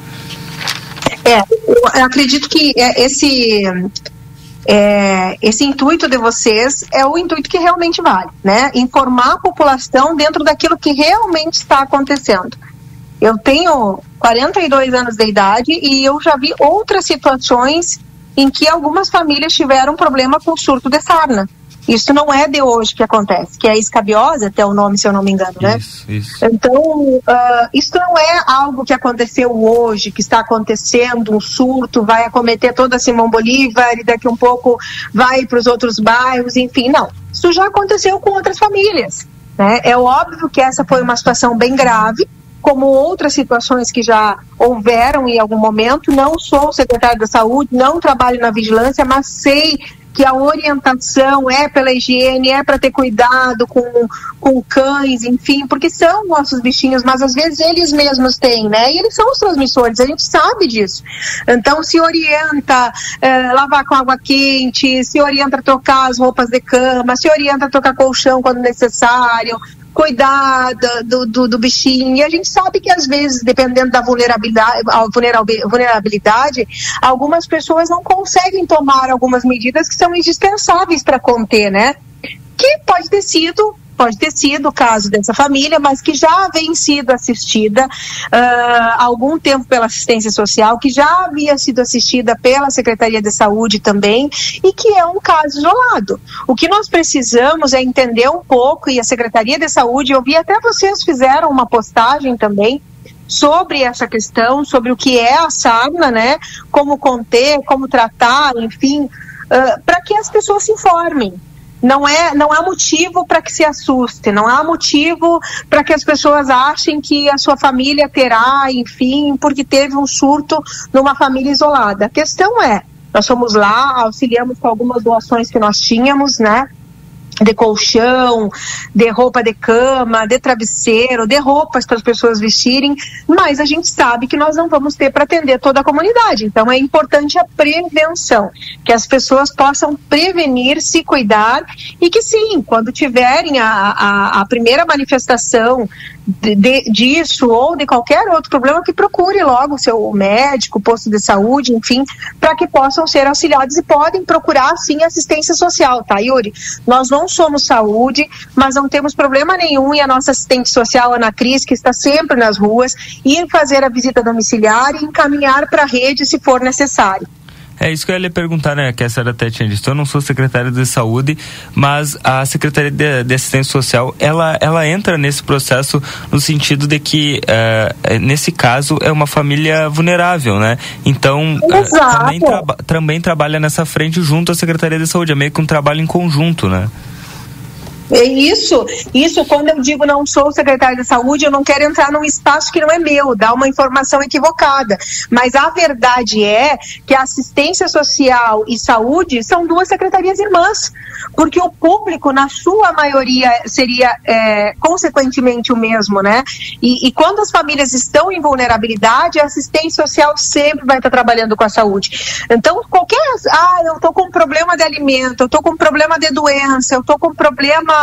É, eu acredito que é, esse é, esse intuito de vocês é o intuito que realmente vale, né? Informar a população dentro daquilo que realmente está acontecendo. Eu tenho 42 anos de idade e eu já vi outras situações em que algumas famílias tiveram problema com surto de sarna. Isso não é de hoje que acontece, que é escabiose, até o nome, se eu não me engano, né? Isso, isso. Então, uh, isso não é algo que aconteceu hoje, que está acontecendo, um surto, vai acometer toda a Simão Bolívar e daqui um pouco vai para os outros bairros, enfim, não. Isso já aconteceu com outras famílias. Né? É óbvio que essa foi uma situação bem grave, como outras situações que já houveram em algum momento. Não sou secretário da saúde, não trabalho na vigilância, mas sei que a orientação é pela higiene, é para ter cuidado com, com cães, enfim, porque são nossos bichinhos, mas às vezes eles mesmos têm, né? E eles são os transmissores, a gente sabe disso. Então se orienta é, lavar com água quente, se orienta a trocar as roupas de cama, se orienta a trocar colchão quando necessário, cuidar do, do, do, bichinho. E a gente sabe que às vezes, dependendo da vulnerabilidade, vulnerabilidade, algumas pessoas não conseguem tomar algumas medidas que são indispensáveis para conter, né? Que pode ter sido pode ter sido o caso dessa família, mas que já vem sido assistida uh, há algum tempo pela assistência social, que já havia sido assistida pela Secretaria de Saúde também, e que é um caso isolado. O que nós precisamos é entender um pouco, e a Secretaria de Saúde, eu vi até vocês fizeram uma postagem também, sobre essa questão, sobre o que é a sarna, né? Como conter, como tratar, enfim, uh, para que as pessoas se informem não é não há motivo para que se assuste, não há motivo para que as pessoas achem que a sua família terá, enfim, porque teve um surto numa família isolada. A questão é, nós fomos lá, auxiliamos com algumas doações que nós tínhamos, né? De colchão, de roupa de cama, de travesseiro, de roupas para as pessoas vestirem, mas a gente sabe que nós não vamos ter para atender toda a comunidade. Então é importante a prevenção, que as pessoas possam prevenir, se cuidar e que sim, quando tiverem a, a, a primeira manifestação de, de, disso ou de qualquer outro problema, que procure logo o seu médico, posto de saúde, enfim, para que possam ser auxiliados e podem procurar sim assistência social, tá, Yuri? Nós não somos saúde, mas não temos problema nenhum e a nossa assistente social, Ana Cris, que está sempre nas ruas, ir fazer a visita domiciliar e encaminhar para a rede se for necessário. É isso que eu ia lhe perguntar, né? Que a senhora até tinha dito. Eu não sou secretária de saúde, mas a Secretaria de, de Assistência Social, ela, ela entra nesse processo no sentido de que, uh, nesse caso, é uma família vulnerável, né? Então, uh, também, traba também trabalha nessa frente junto à Secretaria de Saúde. É meio que um trabalho em conjunto, né? É isso, isso quando eu digo não sou secretário de saúde, eu não quero entrar num espaço que não é meu, dar uma informação equivocada. Mas a verdade é que assistência social e saúde são duas secretarias irmãs, porque o público, na sua maioria, seria é, consequentemente o mesmo, né? E, e, quando as famílias estão em vulnerabilidade, a assistência social sempre vai estar trabalhando com a saúde. Então, qualquer. Ah, eu estou com problema de alimento, eu estou com problema de doença, eu estou com problema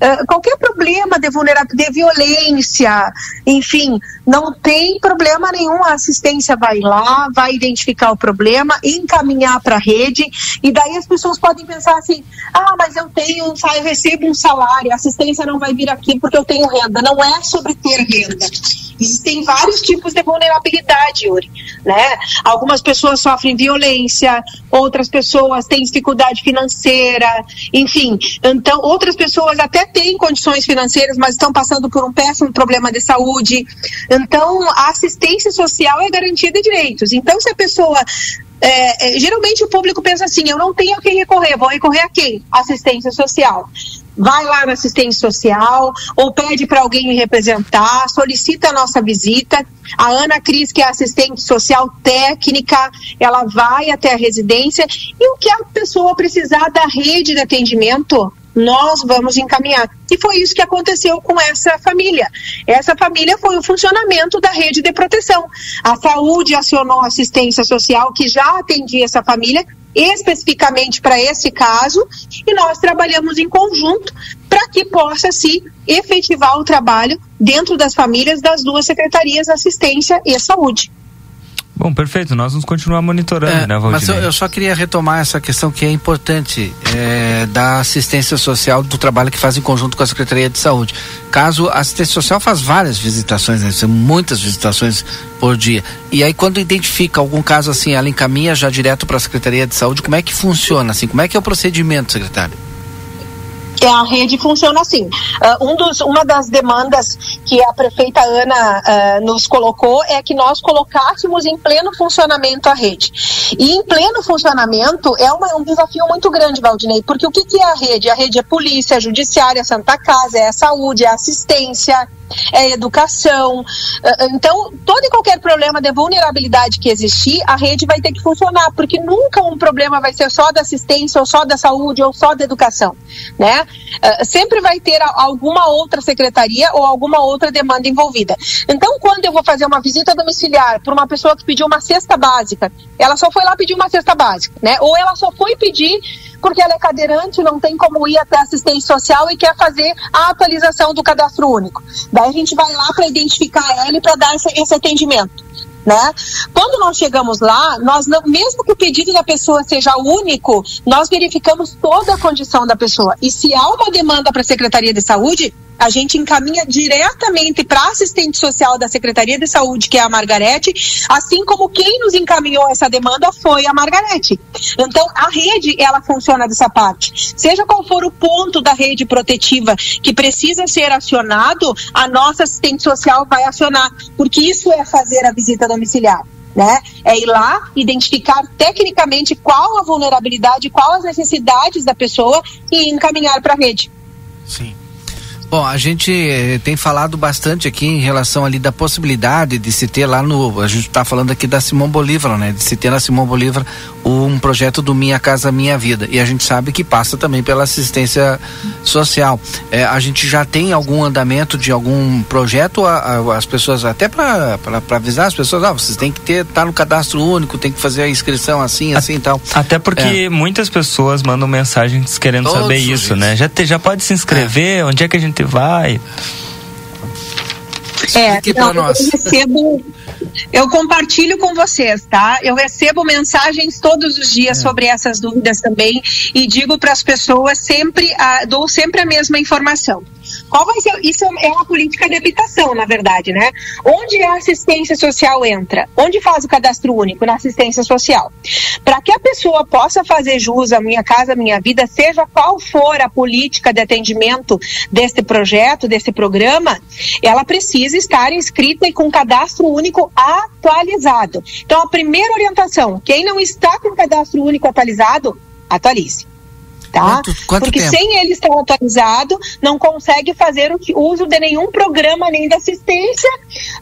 uh, qualquer problema de vulnerabilidade, de violência, enfim, não tem problema nenhum. A assistência vai lá, vai identificar o problema, encaminhar para a rede, e daí as pessoas podem pensar assim: ah, mas eu tenho, eu recebo um salário, a assistência não vai vir aqui porque eu tenho renda. Não é sobre ter renda. Existem vários tipos de vulnerabilidade, Yuri, né? Algumas pessoas sofrem violência, outras pessoas têm dificuldade financeira, enfim. Então, outras pessoas até têm condições financeiras, mas estão passando por um péssimo problema de saúde. Então, a assistência social é garantia de direitos. Então, se a pessoa é, é, geralmente o público pensa assim: eu não tenho a quem recorrer, vou recorrer a quem? Assistência social vai lá na assistência social ou pede para alguém me representar, solicita a nossa visita. A Ana Cris, que é assistente social técnica, ela vai até a residência e o que a pessoa precisar da rede de atendimento, nós vamos encaminhar. E foi isso que aconteceu com essa família. Essa família foi o funcionamento da rede de proteção. A saúde acionou a assistência social que já atendia essa família especificamente para esse caso e nós trabalhamos em conjunto para que possa se efetivar o trabalho dentro das famílias das duas secretarias, assistência e saúde. Bom, perfeito. Nós vamos continuar monitorando, é, né, Valdinei? Mas eu, eu, só queria retomar essa questão que é importante é, da assistência social, do trabalho que faz em conjunto com a Secretaria de Saúde. Caso a assistência social faz várias visitações, né, são muitas visitações por dia. E aí quando identifica algum caso assim, ela encaminha já direto para a Secretaria de Saúde. Como é que funciona assim? Como é que é o procedimento, secretário? É, a rede funciona assim. Uh, um dos, uma das demandas que a prefeita Ana uh, nos colocou é que nós colocássemos em pleno funcionamento a rede. E em pleno funcionamento é uma, um desafio muito grande, Valdinei, porque o que, que é a rede? A rede é polícia, judiciária, Santa Casa, é saúde, é assistência, é educação. Ah, então, todo e qualquer problema de vulnerabilidade que existir, a rede vai ter que funcionar, porque nunca um problema vai ser só da assistência, ou só da saúde, ou só da educação, né? Uh, sempre vai ter alguma outra secretaria ou alguma outra demanda envolvida. Então, quando eu vou fazer uma visita domiciliar por uma pessoa que pediu uma cesta básica, ela só foi lá pedir uma cesta básica, né? Ou ela só foi pedir porque ela é cadeirante, não tem como ir até assistência social e quer fazer a atualização do cadastro único. Daí a gente vai lá para identificar ela e para dar esse, esse atendimento. Né? Quando nós chegamos lá, nós não, mesmo que o pedido da pessoa seja único, nós verificamos toda a condição da pessoa. E se há uma demanda para a Secretaria de Saúde, a gente encaminha diretamente para a assistente social da Secretaria de Saúde, que é a Margarete, assim como quem nos encaminhou essa demanda foi a Margarete. Então, a rede, ela funciona dessa parte. Seja qual for o ponto da rede protetiva que precisa ser acionado, a nossa assistente social vai acionar, porque isso é fazer a visita domiciliar. Né? É ir lá, identificar tecnicamente qual a vulnerabilidade, qual as necessidades da pessoa e encaminhar para a rede. Sim. Bom, a gente eh, tem falado bastante aqui em relação ali da possibilidade de se ter lá no. A gente está falando aqui da Simão Bolívar, né? De se ter na Simão Bolívar um projeto do Minha Casa Minha Vida. E a gente sabe que passa também pela assistência social. É, a gente já tem algum andamento de algum projeto, a, a, as pessoas, até para avisar as pessoas, ah, vocês têm que ter, tá no cadastro único, tem que fazer a inscrição assim, assim e tal. Até porque é. muitas pessoas mandam mensagens querendo Todos saber isso, né? Já, te, já pode se inscrever, é. onde é que a gente vai. É, não, eu recebo, eu compartilho com vocês, tá? Eu recebo mensagens todos os dias é. sobre essas dúvidas também e digo para as pessoas sempre, a, dou sempre a mesma informação. Qual vai ser? Isso é uma política de habitação, na verdade, né? Onde a assistência social entra? Onde faz o cadastro único? Na assistência social. Para que a pessoa possa fazer jus à Minha Casa Minha Vida, seja qual for a política de atendimento deste projeto, desse programa, ela precisa estar inscrita e com cadastro único atualizado. Então, a primeira orientação: quem não está com cadastro único atualizado, atualize tá? Quanto, quanto Porque tempo? sem ele estar atualizado, não consegue fazer o uso de nenhum programa, nem da assistência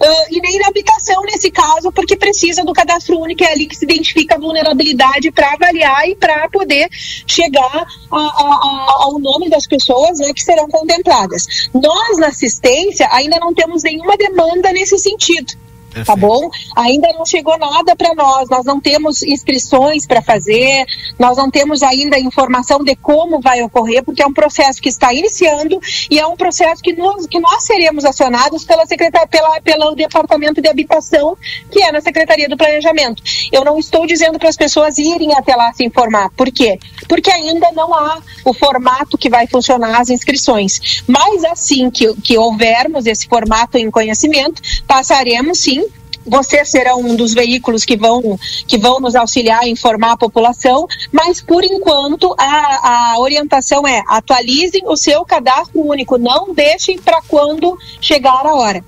uh, e nem da habitação nesse caso, porque precisa do cadastro único, é ali que se identifica a vulnerabilidade para avaliar e para poder chegar a, a, a, ao nome das pessoas né, que serão contempladas. Nós, na assistência, ainda não temos nenhuma demanda nesse sentido. Tá Perfeito. tá bom? Ainda não chegou nada para nós, nós não temos inscrições para fazer, nós não temos ainda informação de como vai ocorrer, porque é um processo que está iniciando e é um processo que nós, que nós seremos acionados pela secretaria, pela, pelo Departamento de Habitação, que é na Secretaria do Planejamento. Eu não estou dizendo para as pessoas irem até lá se informar. Por quê? Porque ainda não há o formato que vai funcionar as inscrições. Mas assim que, que houvermos esse formato em conhecimento, passaremos sim vocês serão um dos veículos que vão, que vão nos auxiliar a informar a população, mas por enquanto a, a orientação é atualizem o seu cadastro único, não deixem para quando chegar a hora.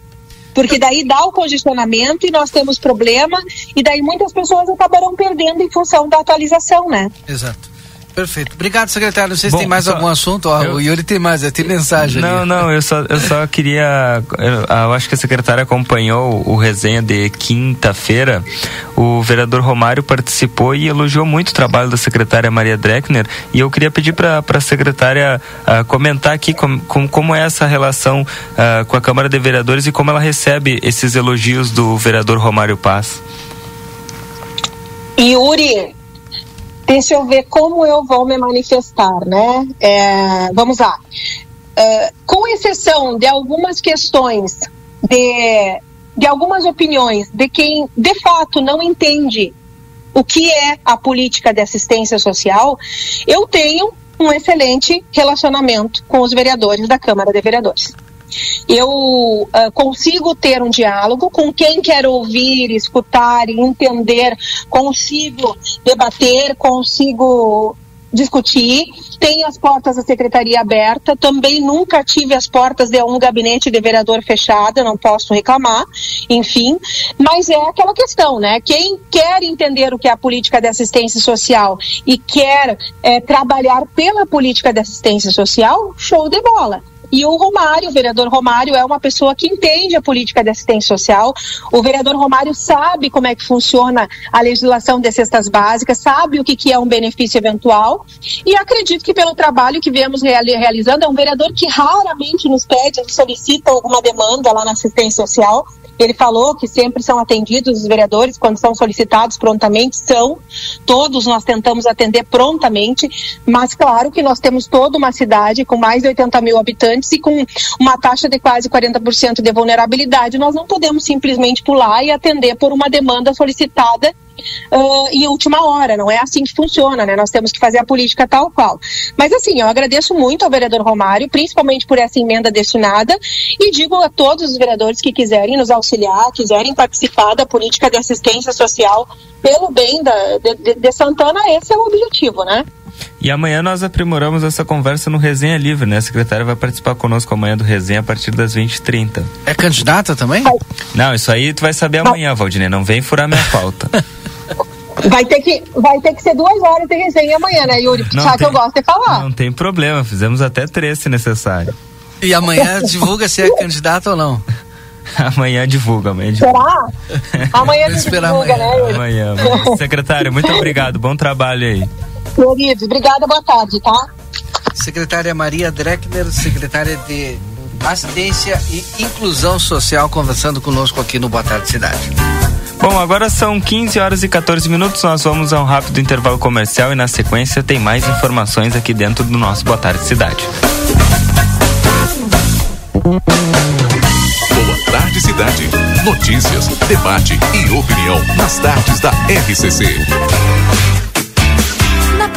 Porque daí dá o congestionamento e nós temos problema, e daí muitas pessoas acabarão perdendo em função da atualização, né? Exato. Perfeito. Obrigado, secretário. Não sei se tem mais só, algum assunto. eu, o Yuri tem mais, tem mensagem. Não, ali. não, eu só, eu só queria. Eu, eu acho que a secretária acompanhou o resenha de quinta-feira. O vereador Romário participou e elogiou muito o trabalho da secretária Maria Dreckner. E eu queria pedir para a secretária uh, comentar aqui com, com, como é essa relação uh, com a Câmara de Vereadores e como ela recebe esses elogios do vereador Romário Paz. Yuri, deixa eu ver como eu vou me manifestar, né? É, vamos lá. É, com exceção de algumas questões de de algumas opiniões de quem de fato não entende o que é a política de assistência social, eu tenho um excelente relacionamento com os vereadores da Câmara de Vereadores. Eu uh, consigo ter um diálogo com quem quer ouvir, escutar e entender, consigo debater, consigo discutir. Tenho as portas da secretaria aberta. Também nunca tive as portas de um gabinete de vereador fechada, não posso reclamar. Enfim, mas é aquela questão, né? Quem quer entender o que é a política de assistência social e quer é, trabalhar pela política de assistência social, show de bola. E o Romário, o vereador Romário, é uma pessoa que entende a política de assistência social. O vereador Romário sabe como é que funciona a legislação de cestas básicas, sabe o que, que é um benefício eventual. E acredito que pelo trabalho que viemos realizando, é um vereador que raramente nos pede, nos solicita alguma demanda lá na assistência social. Ele falou que sempre são atendidos os vereadores quando são solicitados prontamente, são. Todos nós tentamos atender prontamente, mas claro que nós temos toda uma cidade com mais de 80 mil habitantes e com uma taxa de quase 40% de vulnerabilidade. Nós não podemos simplesmente pular e atender por uma demanda solicitada uh, em última hora. Não é assim que funciona, né? Nós temos que fazer a política tal qual. Mas assim, eu agradeço muito ao vereador Romário, principalmente por essa emenda destinada, e digo a todos os vereadores que quiserem nos auxiliar, quiserem participar da política de assistência social pelo bem da, de, de Santana, esse é o objetivo, né? E amanhã nós aprimoramos essa conversa no Resenha Livre, né? A secretária vai participar conosco amanhã do Resenha a partir das 20h30. É candidata também? Não, isso aí tu vai saber amanhã, Valdinei. Não vem furar minha pauta. [laughs] Vai ter, que, vai ter que ser duas horas de resenha amanhã, né, Yuri? Não sabe tem, que eu gosto de falar. Não tem problema, fizemos até três se necessário. E amanhã divulga se é candidato ou não. [laughs] Amanhã divulga, amanhã divulga. Será? [laughs] Amanhã divulga, amanhã. né? Yuri? Amanhã. Secretário, muito obrigado, bom trabalho aí. Querido, obrigada, boa tarde, tá? Secretária Maria Dreckner, secretária de Assistência e Inclusão Social, conversando conosco aqui no Boa Tarde Cidade. Bom, agora são 15 horas e 14 minutos. Nós vamos a um rápido intervalo comercial e na sequência tem mais informações aqui dentro do nosso Boa Tarde Cidade. Boa Tarde Cidade. Notícias, debate e opinião nas tardes da RCC.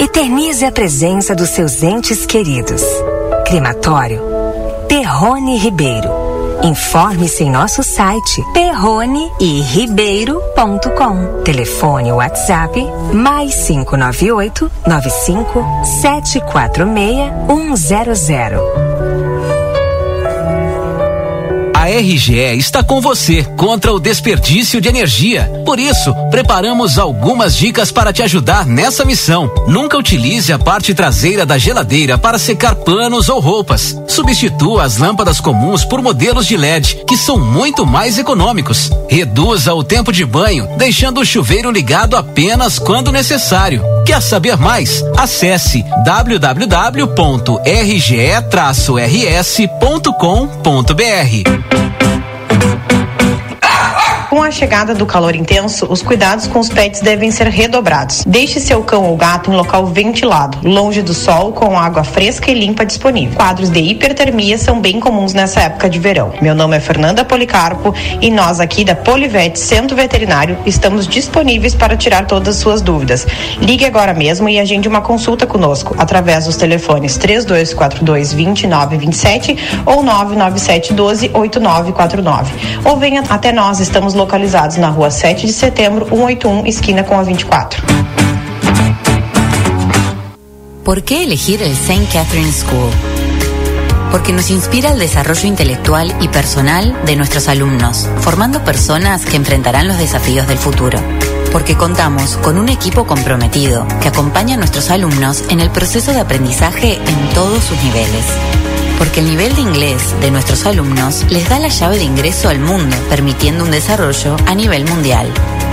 Eternize a presença dos seus entes queridos. Crematório Perrone Ribeiro. Informe-se em nosso site perrone-ribeiro.com. Telefone WhatsApp mais 598 95 746 100. A RGE está com você contra o desperdício de energia. Por isso, preparamos algumas dicas para te ajudar nessa missão. Nunca utilize a parte traseira da geladeira para secar panos ou roupas. Substitua as lâmpadas comuns por modelos de LED, que são muito mais econômicos. Reduza o tempo de banho, deixando o chuveiro ligado apenas quando necessário. Quer saber mais? Acesse www.rge-rs.com.br. Com a chegada do calor intenso, os cuidados com os pets devem ser redobrados. Deixe seu cão ou gato em local ventilado, longe do sol, com água fresca e limpa disponível. Quadros de hipertermia são bem comuns nessa época de verão. Meu nome é Fernanda Policarpo e nós aqui da Polivete Centro Veterinário estamos disponíveis para tirar todas as suas dúvidas. Ligue agora mesmo e agende uma consulta conosco através dos telefones 3242 2927 ou 997 12 8949. Ou venha até nós, estamos localizados localizados na rua 7 de setembro, 181, esquina com a 24. ¿Por qué elegir el St. Catherine School? Porque nos inspira el desarrollo intelectual y personal de nuestros alumnos, formando personas que enfrentarán los desafíos del futuro. Porque contamos con un equipo comprometido que acompaña a nuestros alumnos en el proceso de aprendizaje en todos sus niveles. Porque el nivel de inglés de nuestros alumnos les da la llave de ingreso al mundo, permitiendo un desarrollo a nivel mundial.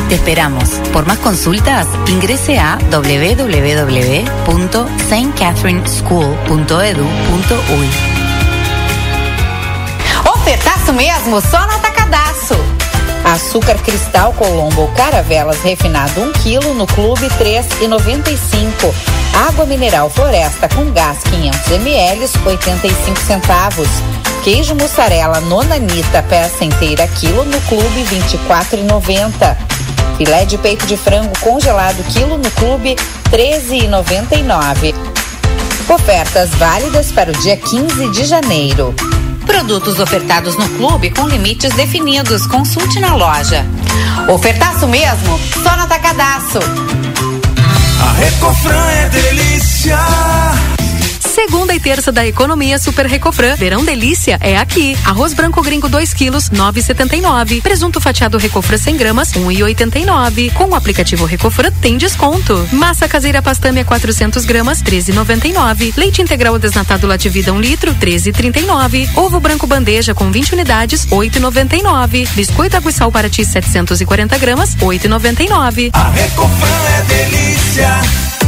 Te esperamos. Por más consultas, ingrese a www.stcatherineschool.edu.uy. Ofertaço mesmo, só no Atacadaço. Açúcar cristal Colombo Caravelas refinado 1 kg no Clube 3,95. Água mineral Floresta com gás 500 ml 85 centavos. Queijo mussarela Nonanita peça inteira quilo no Clube 24,90. Filé de peito de frango congelado quilo no Clube 13,99. Ofertas válidas para o dia 15 de janeiro. Produtos ofertados no clube com limites definidos. Consulte na loja. Ofertaço mesmo? Só no Atacadaço. Recofran é delícia. Segunda e terça da economia Super Recofran. Verão delícia é aqui. Arroz branco gringo 2 quilos, 9,79. Presunto fatiado Recofran 100 gramas, 1,89. Com o aplicativo Recofran tem desconto. Massa caseira pastâmia 400 gramas, 13,99. Leite integral desnatado Lativida 1 litro, 13,39. Ovo branco bandeja com 20 unidades, 8,99. Biscoito água e sal para ti 740 gramas, 8,99. A Recofran é delícia.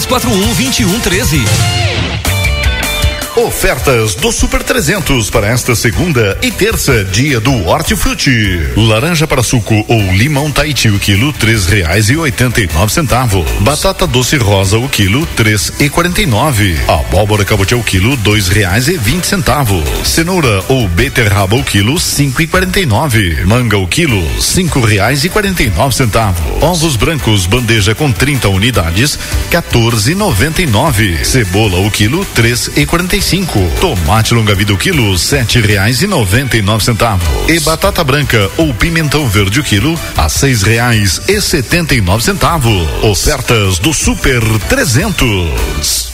3241 2113. Ofertas do Super 300 para esta segunda e terça, dia do Hortifruti. Laranja para suco ou limão Tahiti o quilo três reais e oitenta e nove centavos. Batata doce rosa o quilo três e quarenta e nove. Abóbora cabotiá o quilo dois reais e vinte centavos. Cenoura ou beterraba o quilo cinco e quarenta e nove. Manga o quilo cinco reais e quarenta e nove centavos. Ovos brancos bandeja com 30 unidades quatorze e noventa e nove. Cebola o quilo três e quarenta e cinco. Tomate longa vida o quilo sete reais e noventa e nove centavos. E batata branca ou pimentão verde o quilo a seis reais e setenta e nove centavos. Ofertas do Super 300.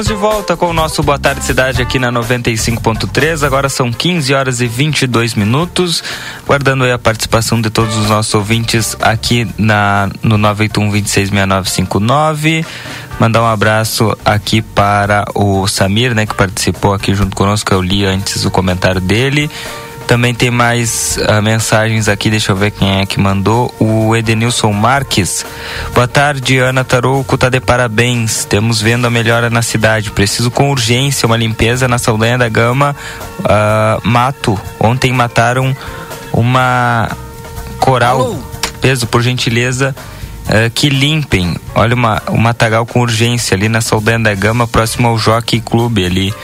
Estamos de volta com o nosso Boa Tarde Cidade aqui na 95.3. Agora são 15 horas e 22 minutos. Guardando aí a participação de todos os nossos ouvintes aqui na, no 981 266959. Mandar um abraço aqui para o Samir, né, que participou aqui junto conosco. Eu li antes o comentário dele. Também tem mais uh, mensagens aqui, deixa eu ver quem é que mandou. O Edenilson Marques. Boa tarde, Ana Tarouco, tá de parabéns. Temos vendo a melhora na cidade. Preciso com urgência uma limpeza na Saldanha da Gama. Uh, mato. Ontem mataram uma coral. Peso, por gentileza. Uh, que limpem. Olha, uma, um matagal com urgência ali na Saldanha da Gama, próximo ao Jockey Clube ali.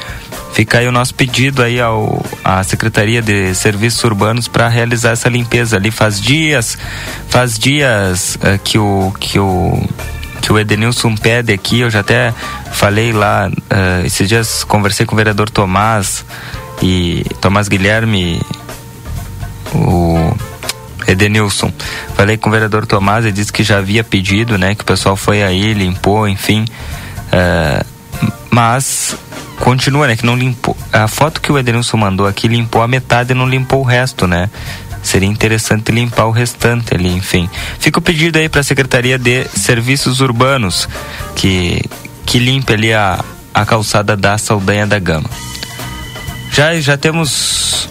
Fica aí o nosso pedido aí ao, à Secretaria de Serviços Urbanos para realizar essa limpeza ali. Faz dias, faz dias uh, que o que o que o Edenilson pede aqui, eu já até falei lá, uh, esses dias conversei com o vereador Tomás e Tomás Guilherme, o Edenilson. Falei com o vereador Tomás e disse que já havia pedido, né? Que o pessoal foi aí, limpou, enfim. Uh, mas continua, né? Que não limpou. A foto que o Edenilson mandou aqui limpou a metade e não limpou o resto, né? Seria interessante limpar o restante ali, enfim. Fica o pedido aí para a Secretaria de Serviços Urbanos que, que limpe ali a, a calçada da Saldanha da Gama. Já, já temos.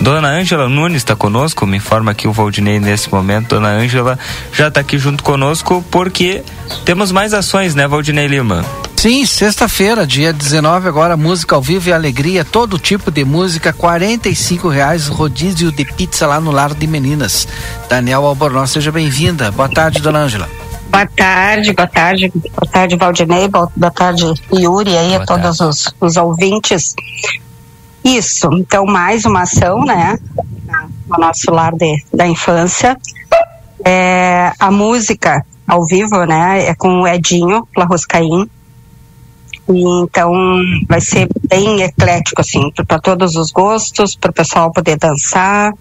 Dona Ângela Nunes está conosco, me informa aqui o Valdinei nesse momento. Dona Ângela já está aqui junto conosco porque temos mais ações, né, Valdinei Lima? Sim, sexta-feira, dia 19, agora música ao vivo e alegria, todo tipo de música, quarenta e reais, rodízio de pizza lá no Lar de Meninas. Daniel Albornoz, seja bem-vinda. Boa tarde, dona Ângela. Boa tarde, boa tarde, boa tarde, Valdinei, boa, tarde, Yuri, aí boa a todos os, os, ouvintes. Isso, então mais uma ação, né, no nosso lar de, da infância. É, a música ao vivo, né, é com o Edinho Larroscaim, e então vai ser bem eclético, assim, para todos os gostos, para o pessoal poder dançar.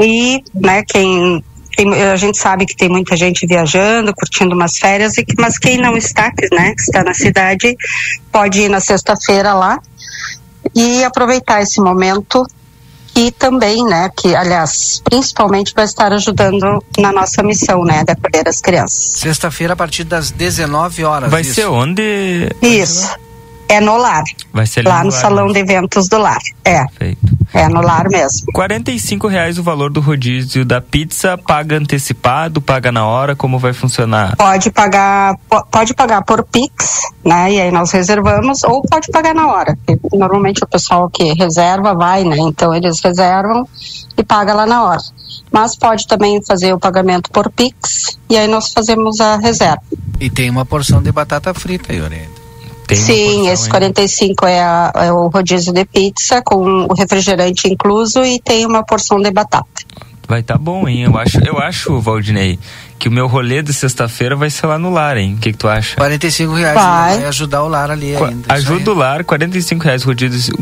E, né, quem. Tem, a gente sabe que tem muita gente viajando, curtindo umas férias, e que, mas quem não está, né, que está na cidade, pode ir na sexta-feira lá e aproveitar esse momento e também, né, que aliás, principalmente vai estar ajudando na nossa missão, né, de acolher as crianças. Sexta-feira a partir das 19 horas. Vai isso. ser onde? Isso. É no lar. Vai ser lá no, no salão de eventos do lar. É. Perfeito. É no lar mesmo. R$ reais o valor do rodízio da pizza, paga antecipado, paga na hora, como vai funcionar? Pode pagar, pode pagar por Pix, né? E aí nós reservamos, ou pode pagar na hora. Normalmente o pessoal que reserva vai, né? Então eles reservam e paga lá na hora. Mas pode também fazer o pagamento por Pix e aí nós fazemos a reserva. E tem uma porção de batata frita, Iorena. Tem Sim, esse 45 é, a, é o rodízio de pizza com o refrigerante incluso e tem uma porção de batata. Vai estar tá bom, hein? Eu acho, eu acho, Valdinei, que o meu rolê de sexta-feira vai ser lá no lar, hein? O que, que tu acha? 45 reais vai. vai ajudar o lar ali Qu ainda. Ajuda o lar, 45 reais rodízio,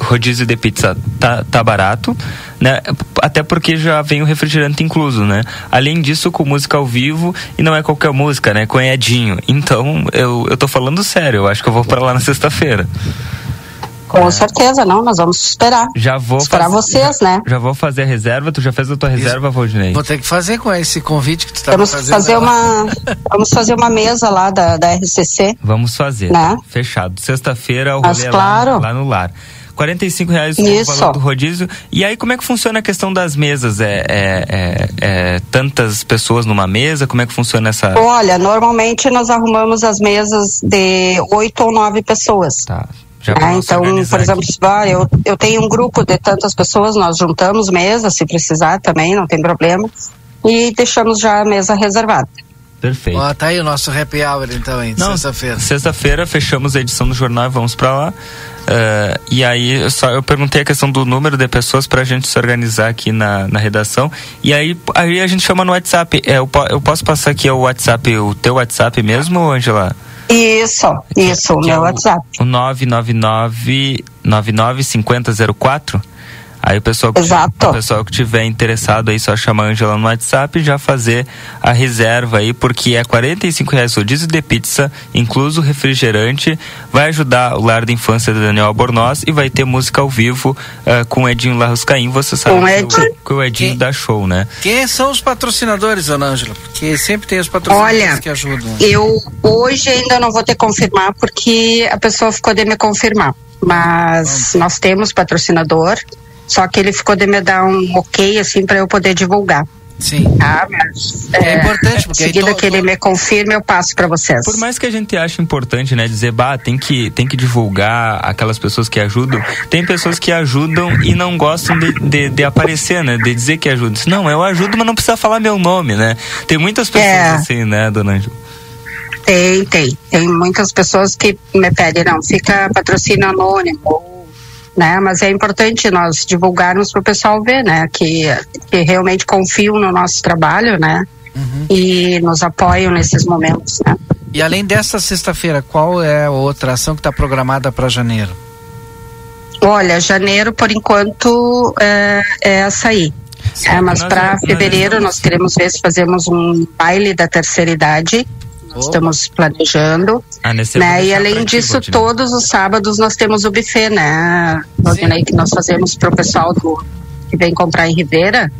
rodízio de pizza tá, tá barato, né? Até porque já vem o refrigerante incluso, né? Além disso, com música ao vivo, e não é qualquer música, né? Com Edinho. Então, eu, eu tô falando sério, eu acho que eu vou para lá na sexta-feira. Com é. certeza, não, nós vamos esperar. Já vou esperar fazer, vocês, já, né? Já vou fazer a reserva, tu já fez a tua reserva, Valdinei? Vou ter que fazer com esse convite que tu tá vamos fazendo. Fazer uma, [laughs] vamos fazer uma mesa lá da, da RCC. Vamos fazer, né? fechado. Sexta-feira o rolê Mas, claro. lá, lá no lar. 45 reais o valor do rodízio. E aí, como é que funciona a questão das mesas? É, é, é, é, tantas pessoas numa mesa? Como é que funciona essa. Olha, normalmente nós arrumamos as mesas de oito ou nove pessoas. Tá. É, então, por exemplo, aqui. eu, eu tenho um grupo de tantas pessoas, nós juntamos mesa, se precisar também, não tem problema, e deixamos já a mesa reservada. Perfeito. Ó, tá aí o nosso happy hour, então, hein? Sexta-feira. Sexta-feira fechamos a edição do jornal e vamos para lá. Uh, e aí eu, só, eu perguntei a questão do número de pessoas para a gente se organizar aqui na, na redação. E aí, aí a gente chama no WhatsApp. É, eu, eu posso passar aqui o WhatsApp, o teu WhatsApp mesmo, Angela? Isso, isso, o meu é o, WhatsApp. O 999 995004. Aí o pessoal que, Exato. o pessoal que tiver interessado aí só chamar a Angela no WhatsApp e já fazer a reserva aí, porque é 45 reais rodízio de pizza, incluso refrigerante, vai ajudar o lar da infância do Daniel Albornoz e vai ter música ao vivo uh, com o Edinho Larruscaim, você sabe com que, o, que o Edinho Quem? dá show, né? Quem são os patrocinadores, Ana Ângela? Porque sempre tem os patrocinadores Olha, que ajudam. Eu hoje ainda não vou ter confirmar porque a pessoa ficou de me confirmar. Mas nós temos patrocinador, só que ele ficou de me dar um ok assim para eu poder divulgar. Sim. Ah, mas é, é importante, porque seguida que ele me confirme, eu passo para vocês. Por mais que a gente ache importante, né, dizer, bah, tem que, tem que divulgar aquelas pessoas que ajudam, tem pessoas que ajudam e não gostam de, de, de aparecer, né, de dizer que ajudam. Não, eu ajudo, mas não precisa falar meu nome, né? Tem muitas pessoas é. assim, né, dona Angela? Tem, tem. Tem muitas pessoas que me pedem, não, fica patrocínio anônimo, né? Mas é importante nós divulgarmos para o pessoal ver, né? Que, que realmente confiam no nosso trabalho, né? Uhum. E nos apoiam nesses momentos, né? E além dessa sexta-feira, qual é a outra ação que está programada para janeiro? Olha, janeiro, por enquanto, é, é essa aí. Sim, é, mas para fevereiro nós queremos ver se fazemos um baile da terceira idade estamos planejando. Ah, né? E além disso, todos os sábados nós temos o buffet, né, Valdinei, que nós fazemos para o pessoal do, que vem comprar em Ribeira.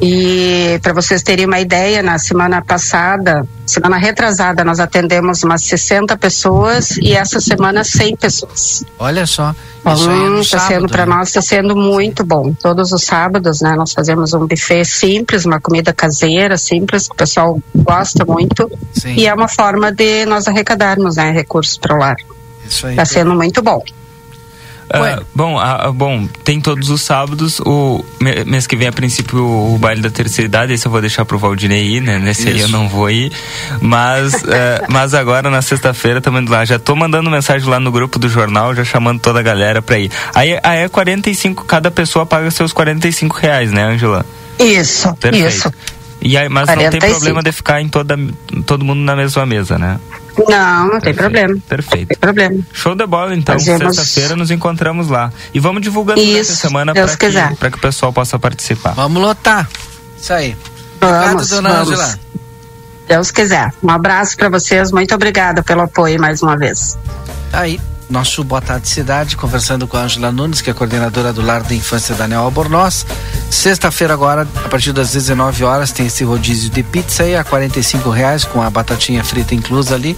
E para vocês terem uma ideia, na semana passada, semana retrasada, nós atendemos umas 60 pessoas e essa semana 100 pessoas. Olha só. Então, está sendo para né? nós está sendo muito bom. Todos os sábados, né, nós fazemos um buffet simples, uma comida caseira simples, que o pessoal gosta muito. Sim. E é uma forma de nós arrecadarmos, né, recursos para o lar. Está sendo muito bom. Uh, bom, uh, bom, tem todos os sábados. O mês que vem, a princípio, o, o baile da terceira idade. Esse eu vou deixar pro Valdinei ir, né? Nesse Isso. aí eu não vou ir. Mas, uh, [laughs] mas agora, na sexta-feira, também lá. Já tô mandando mensagem lá no grupo do jornal, já chamando toda a galera pra ir. Aí, aí é 45, cada pessoa paga seus 45 reais, né, Angela? Isso, Perfeito. isso. E aí, mas 45. não tem problema de ficar em toda, todo mundo na mesma mesa, né? Não, não tem problema. Perfeito. Não tem problema. Show de bola, então. Fazemos... Sexta-feira nos encontramos lá. E vamos divulgando essa semana para que, que o pessoal possa participar. Vamos lotar. Isso aí. Vamos, Obrigado, dona vamos. Angela. Deus quiser. Um abraço para vocês. Muito obrigada pelo apoio mais uma vez. Tá aí nosso Boa Tarde Cidade, conversando com a Angela Nunes, que é coordenadora do Lar da Infância Daniel Albornoz. Sexta-feira agora, a partir das 19 horas, tem esse rodízio de pizza aí a 45 reais, com a batatinha frita inclusa ali.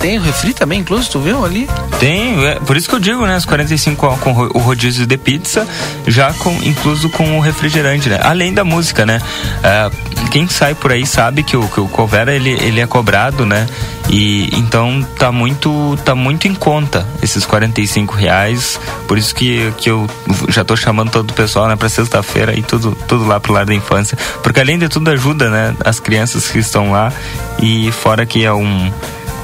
Tem o refri também incluso, tu viu ali? Tem, é, por isso que eu digo, né? Os 45 com o rodízio de pizza, já com, incluso com o refrigerante, né? Além da música, né? É, quem sai por aí sabe que o, que o Covera, ele, ele é cobrado, né? E então tá muito, tá muito em conta esses 45 reais. Por isso que, que eu já tô chamando todo o pessoal, né? Pra sexta-feira e tudo, tudo lá pro lar da infância. Porque além de tudo ajuda, né? As crianças que estão lá e fora que é um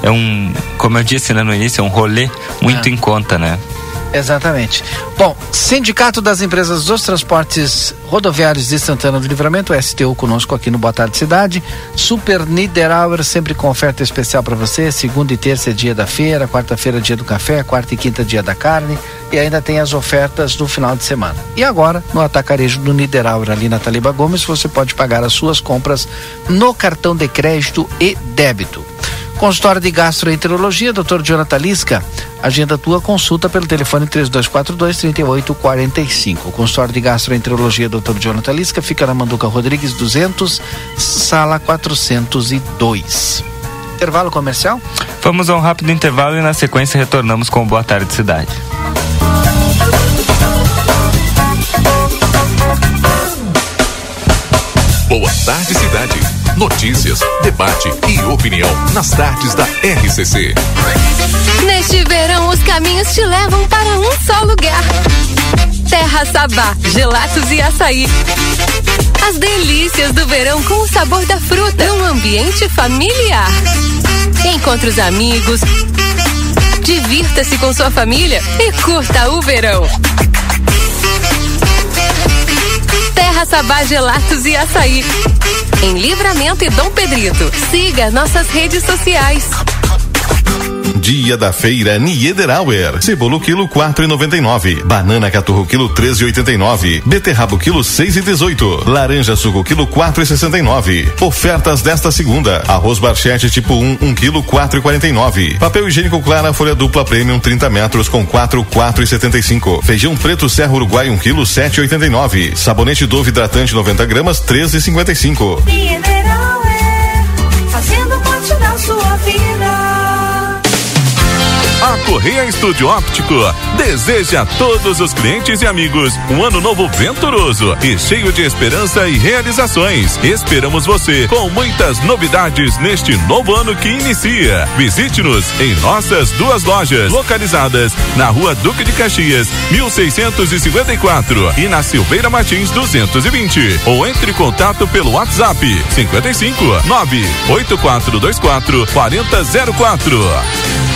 é um, como eu disse né, no início, é um rolê muito é. em conta, né? Exatamente. Bom, Sindicato das Empresas dos Transportes Rodoviários de Santana do Livramento, STU conosco aqui no Boa Tarde Cidade. Super Niederauer, sempre com oferta especial para você. Segunda e terça é dia da feira, quarta-feira é dia do café, quarta e quinta é dia da carne. E ainda tem as ofertas do final de semana. E agora, no atacarejo do Niederauer, ali na Taliba Gomes, você pode pagar as suas compras no cartão de crédito e débito. Consultório de Gastroenterologia, Dr. Jonathan Lisca. Agenda tua consulta pelo telefone 3242 3845. Consultório de Gastroenterologia, Dr. Jonathan Lisca, fica na Manduca Rodrigues 200, sala 402. Intervalo comercial? Vamos a um rápido intervalo e na sequência retornamos com o Boa Tarde Cidade. Boa Tarde Cidade. Notícias, debate e opinião nas tardes da RCC. Neste verão, os caminhos te levam para um só lugar. Terra Sabá, gelatos e açaí. As delícias do verão com o sabor da fruta num ambiente familiar. Encontre os amigos, divirta-se com sua família e curta o verão. Terra Sabá Gelatos e Açaí. Em Livramento e Dom Pedrito. Siga nossas redes sociais. Dia da feira Niederauer. Cebola quilo quatro e noventa e nove. Banana caturro quilo treze e oitenta e nove. Beterraba quilo seis e dezoito. Laranja suco quilo quatro e sessenta e nove. Ofertas desta segunda. Arroz barchete tipo 1, um, um quilo quatro e quarenta e nove. Papel higiênico Clara folha dupla premium 30 metros com quatro quatro e setenta e cinco. Feijão preto Serra Uruguai um quilo sete e oitenta e nove. Sabonete Dove hidratante 90 gramas treze e cinquenta e cinco. A Correia Estúdio Óptico deseja a todos os clientes e amigos um ano novo venturoso e cheio de esperança e realizações. Esperamos você com muitas novidades neste novo ano que inicia. Visite-nos em nossas duas lojas localizadas na Rua Duque de Caxias, 1654 e na Silveira Martins 220 ou entre em contato pelo WhatsApp 55 98424 4004.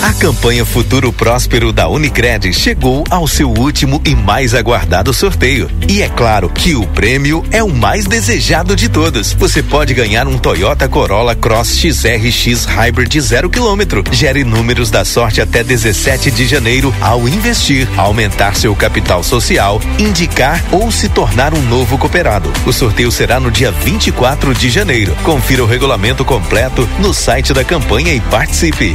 A campanha Futuro Próspero da Unicred chegou ao seu último e mais aguardado sorteio. E é claro que o prêmio é o mais desejado de todos. Você pode ganhar um Toyota Corolla Cross XRX Hybrid 0 km. Gere números da sorte até 17 de janeiro ao investir, aumentar seu capital social, indicar ou se tornar um novo cooperado. O sorteio será no dia 24 de janeiro. Confira o regulamento completo no site da campanha e participe.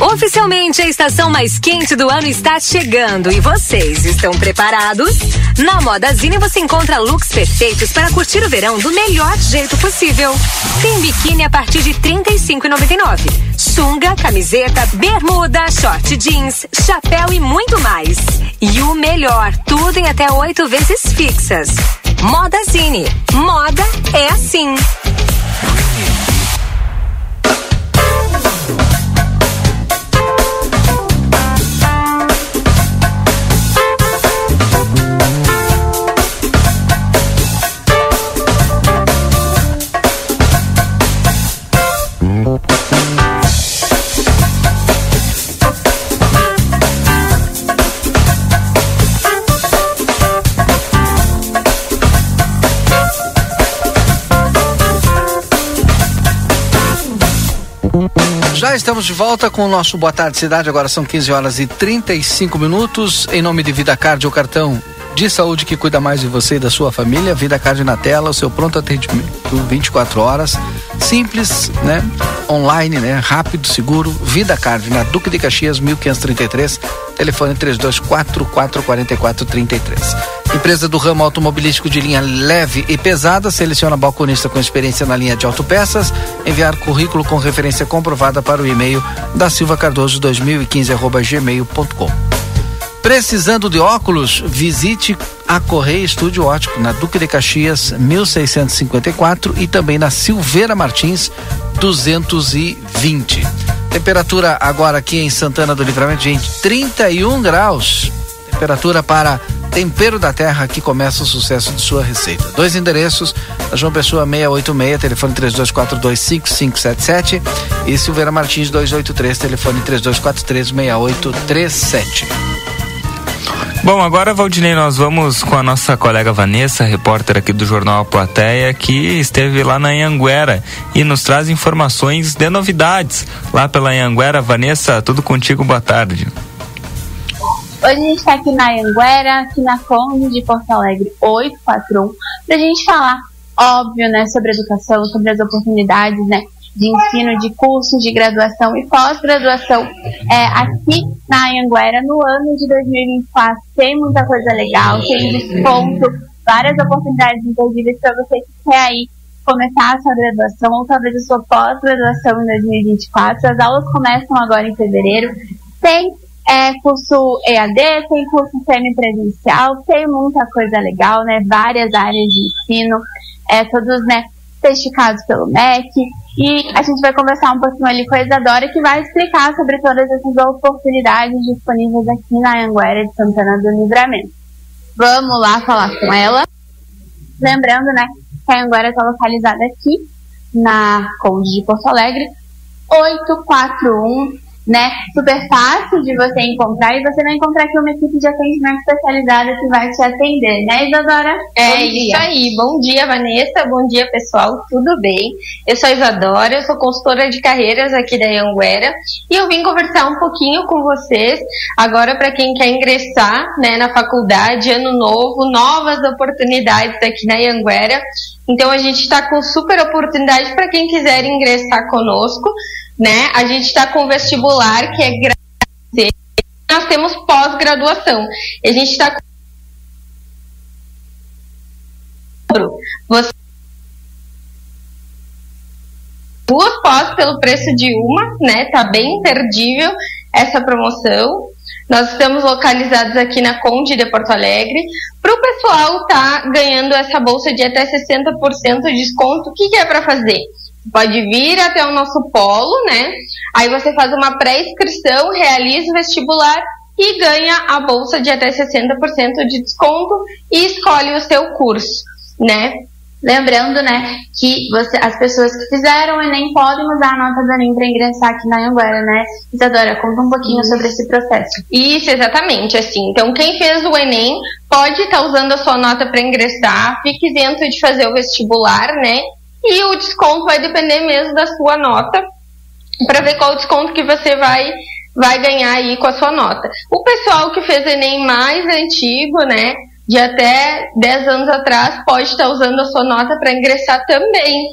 Oficialmente, a estação mais quente do ano está chegando e vocês estão preparados? Na Modazine você encontra looks perfeitos para curtir o verão do melhor jeito possível. Tem biquíni a partir de R$ 35,99. Sunga, camiseta, bermuda, short jeans, chapéu e muito mais. E o melhor, tudo em até oito vezes fixas. Modazine. Moda é assim. Estamos de volta com o nosso Boa Tarde Cidade. Agora são 15 horas e 35 minutos. Em nome de Vida Card, o cartão de saúde que cuida mais de você e da sua família. Vida Card na tela, o seu pronto atendimento 24 horas. Simples, né? Online, né? Rápido, seguro. Vida Card na Duque de Caxias, 1533. Telefone 3244 4433. Empresa do ramo automobilístico de linha leve e pesada seleciona balconista com experiência na linha de autopeças. Enviar currículo com referência comprovada para o e-mail da Silva Cardoso 2015 gmail.com. Precisando de óculos? Visite a Correia Estúdio Ótico na Duque de Caxias 1654 e também na Silveira Martins 220. Temperatura agora aqui em Santana do Livramento, gente, 31 graus. Temperatura para Tempero da Terra, que começa o sucesso de sua receita. Dois endereços, na João Pessoa 686, telefone 32425577 e Silveira Martins 283, telefone 32436837. Bom, agora, Valdinei, nós vamos com a nossa colega Vanessa, repórter aqui do Jornal A Plateia, que esteve lá na Anhanguera e nos traz informações de novidades. Lá pela Anhanguera, Vanessa, tudo contigo, boa tarde. Hoje a gente está aqui na Anguera, aqui na Conde de Porto Alegre 841, para a gente falar óbvio, né, sobre educação, sobre as oportunidades, né, de ensino, de cursos de graduação e pós-graduação é, aqui na Anhanguera no ano de 2024. Tem muita coisa legal, tem desconto, várias oportunidades inclusive para você que quer aí começar a sua graduação ou talvez a sua pós-graduação em 2024. As aulas começam agora em fevereiro. Tem é, curso EAD, tem curso semipresencial, tem muita coisa legal, né? Várias áreas de ensino, é, todos, né, certificados pelo MEC. E a gente vai conversar um pouquinho ali com a Isadora, que vai explicar sobre todas essas oportunidades disponíveis aqui na Anguera de Santana do Livramento. Vamos lá falar com ela. Lembrando, né, que a Anguera está localizada aqui na Conde de Porto Alegre, 841 né? Super fácil de você encontrar e você vai encontrar aqui uma equipe de atendimento especializada que vai te atender, né, Isadora? É isso aí. Bom dia, Vanessa. Bom dia, pessoal. Tudo bem? Eu sou a Isadora, eu sou consultora de carreiras aqui da Anguera e eu vim conversar um pouquinho com vocês agora para quem quer ingressar, né, na faculdade, ano novo, novas oportunidades aqui na Anguera. Então a gente está com super oportunidade para quem quiser ingressar conosco né? A gente está com vestibular, que é grátis. Nós temos pós-graduação. A gente está com. Você duas pós pelo preço de uma, né? Tá bem imperdível essa promoção. Nós estamos localizados aqui na Conde de Porto Alegre. Para o pessoal tá ganhando essa bolsa de até 60% de desconto, o que, que é para fazer? Pode vir até o nosso polo, né? Aí você faz uma pré-inscrição, realiza o vestibular e ganha a bolsa de até 60% de desconto e escolhe o seu curso, né? Lembrando, né, que você, as pessoas que fizeram o Enem podem usar a nota do Enem para ingressar aqui na Anguera, né? Isadora, conta um pouquinho sobre esse processo. Isso, exatamente, assim. Então, quem fez o Enem pode estar tá usando a sua nota para ingressar, fique isento de fazer o vestibular, né? E o desconto vai depender mesmo da sua nota, para ver qual o desconto que você vai vai ganhar aí com a sua nota. O pessoal que fez Enem mais antigo, né, de até 10 anos atrás, pode estar usando a sua nota para ingressar também.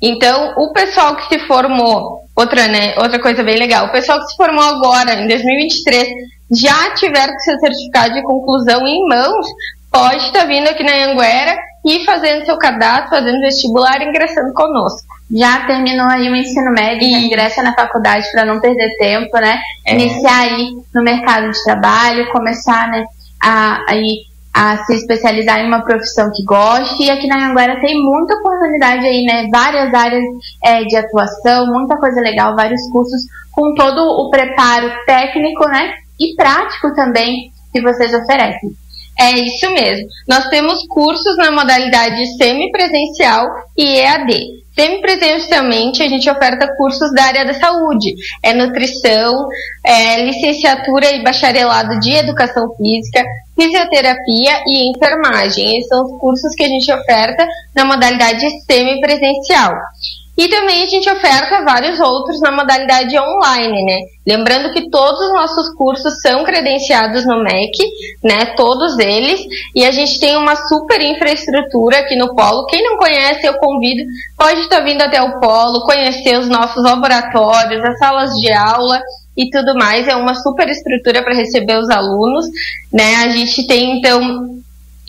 Então, o pessoal que se formou, outra, né, outra coisa bem legal, o pessoal que se formou agora, em 2023, já tiver seu certificado de conclusão em mãos, pode estar vindo aqui na Anguera e fazendo seu cadastro, fazendo vestibular e ingressando conosco. Já terminou aí o ensino médio, e... ingressa na faculdade para não perder tempo, né? É. Iniciar aí no mercado de trabalho, começar, né, a, aí, a se especializar em uma profissão que goste. E aqui na Anguera tem muita oportunidade aí, né? Várias áreas é, de atuação, muita coisa legal, vários cursos com todo o preparo técnico, né? E prático também que vocês oferecem. É isso mesmo. Nós temos cursos na modalidade semipresencial e EAD. Semipresencialmente, a gente oferta cursos da área da saúde. É nutrição, é licenciatura e bacharelado de educação física, fisioterapia e enfermagem. Esses são os cursos que a gente oferta na modalidade semipresencial. E também a gente oferta vários outros na modalidade online, né? Lembrando que todos os nossos cursos são credenciados no MEC, né? Todos eles. E a gente tem uma super infraestrutura aqui no Polo. Quem não conhece, eu convido, pode estar vindo até o Polo, conhecer os nossos laboratórios, as salas de aula e tudo mais. É uma super estrutura para receber os alunos, né? A gente tem, então,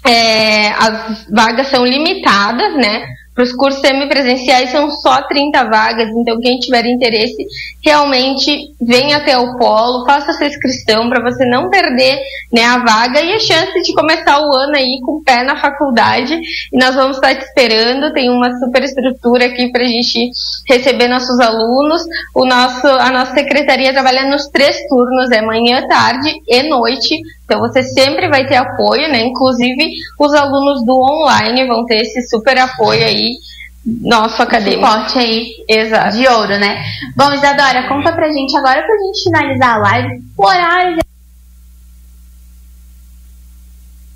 é, as vagas são limitadas, né? Para os cursos semipresenciais são só 30 vagas, então quem tiver interesse, realmente venha até o polo, faça sua inscrição para você não perder né, a vaga e a chance de começar o ano aí com o pé na faculdade. E nós vamos estar te esperando, tem uma super estrutura aqui para a gente receber nossos alunos. O nosso, a nossa secretaria trabalha nos três turnos, é manhã, tarde e noite. Então você sempre vai ter apoio, né? Inclusive os alunos do online vão ter esse super apoio aí nosso acadêmico. Suporte aí, exato. De ouro, né? Bom, Isadora, conta pra gente agora pra gente finalizar a live, o horário de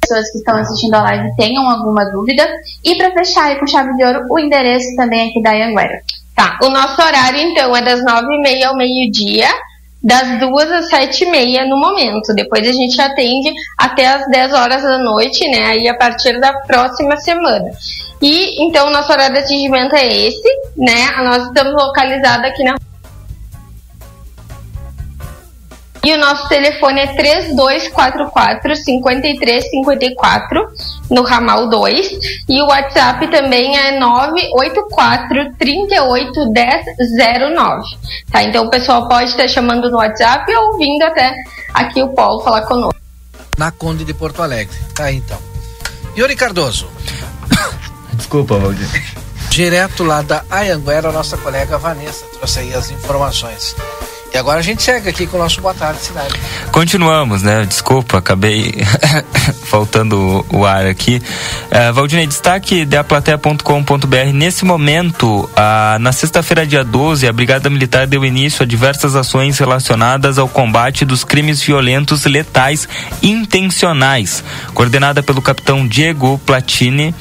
pessoas que estão assistindo a live tenham alguma dúvida. E para fechar aí com chave de ouro, o endereço também aqui da Anguera. Tá, o nosso horário então é das nove e meia ao meio-dia das duas às sete e meia no momento. Depois a gente atende até as 10 horas da noite, né? Aí a partir da próxima semana. E então nosso horário de atendimento é esse, né? Nós estamos localizados aqui na E o nosso telefone é 3244 5354 no ramal 2 e o WhatsApp também é 984 38 1009. Tá? Então o pessoal pode estar chamando no WhatsApp ou ouvindo até aqui o Paulo falar conosco. Na Conde de Porto Alegre. Tá aí então. Yuri Cardoso. [coughs] Desculpa, Valdir. Direto lá da Ayanguera, nossa colega Vanessa trouxe aí as informações. E agora a gente segue aqui com o nosso Boa Tarde Cidade. Continuamos, né? Desculpa, acabei [laughs] faltando o ar aqui. Uh, Valdinei, destaque da plateia.com.br. Nesse momento, uh, na sexta-feira, dia 12, a Brigada Militar deu início a diversas ações relacionadas ao combate dos crimes violentos letais intencionais. Coordenada pelo capitão Diego Platini,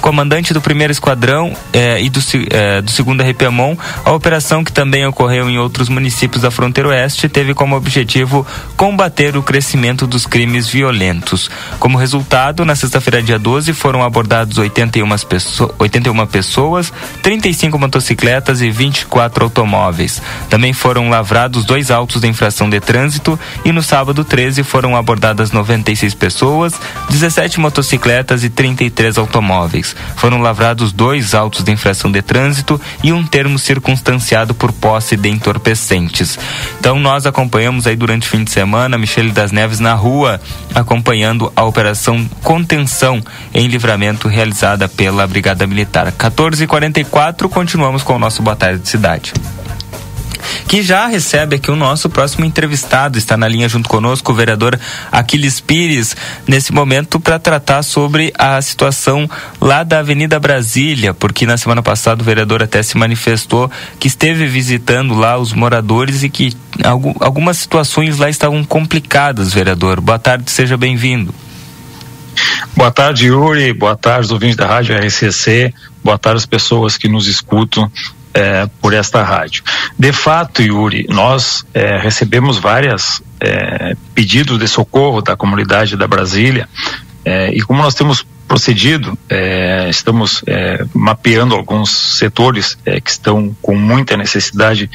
comandante do primeiro esquadrão eh, e do, eh, do segundo RPMON, a operação que também ocorreu em outros municípios da fronteira oeste teve como objetivo combater o crescimento dos crimes violentos. Como resultado, na sexta-feira, dia 12, foram abordados 81, pessoa, 81 pessoas, 35 motocicletas e 24 automóveis. Também foram lavrados dois autos de infração de trânsito e no sábado 13 foram abordadas 96 pessoas, 17 motocicletas e 33 automóveis. Foram lavrados dois autos de infração de trânsito e um termo circunstanciado por posse de entorpecentes. Então nós acompanhamos aí durante o fim de semana Michele das Neves na rua, acompanhando a operação contenção em livramento realizada pela Brigada Militar. 14h44, continuamos com o nosso Boa Tarde de Cidade que já recebe aqui o nosso próximo entrevistado. Está na linha junto conosco o vereador Aquiles Pires, nesse momento para tratar sobre a situação lá da Avenida Brasília, porque na semana passada o vereador até se manifestou que esteve visitando lá os moradores e que algumas situações lá estavam complicadas, vereador. Boa tarde, seja bem-vindo. Boa tarde, Yuri. Boa tarde, ouvintes da Rádio RCC. Boa tarde, as pessoas que nos escutam é, por esta rádio. De fato, Yuri, nós é, recebemos vários é, pedidos de socorro da comunidade da Brasília é, e como nós temos procedido, é, estamos é, mapeando alguns setores que estão com muita necessidade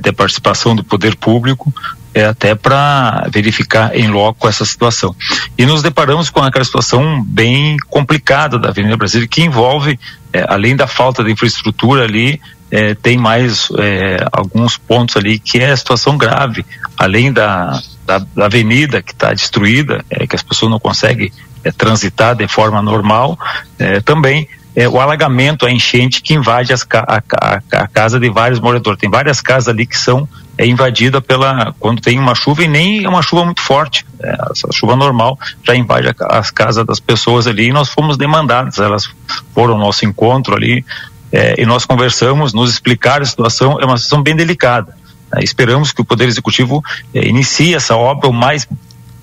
de participação do poder público, é até para verificar em loco essa situação. E nos deparamos com aquela situação bem complicada da Avenida Brasília, que envolve, é, além da falta de infraestrutura ali, é, tem mais é, alguns pontos ali que é a situação grave, além da, da, da avenida que está destruída, é, que as pessoas não conseguem é, transitar de forma normal, é, também é, o alagamento, a enchente que invade as, a, a, a, casa de vários moradores. Tem várias casas ali que são é, invadidas pela quando tem uma chuva e nem é uma chuva muito forte. É, a chuva normal já invade a, as casas das pessoas ali e nós fomos demandados. Elas foram ao nosso encontro ali é, e nós conversamos, nos explicaram a situação, é uma situação bem delicada. Né? Esperamos que o Poder Executivo é, inicie essa obra o mais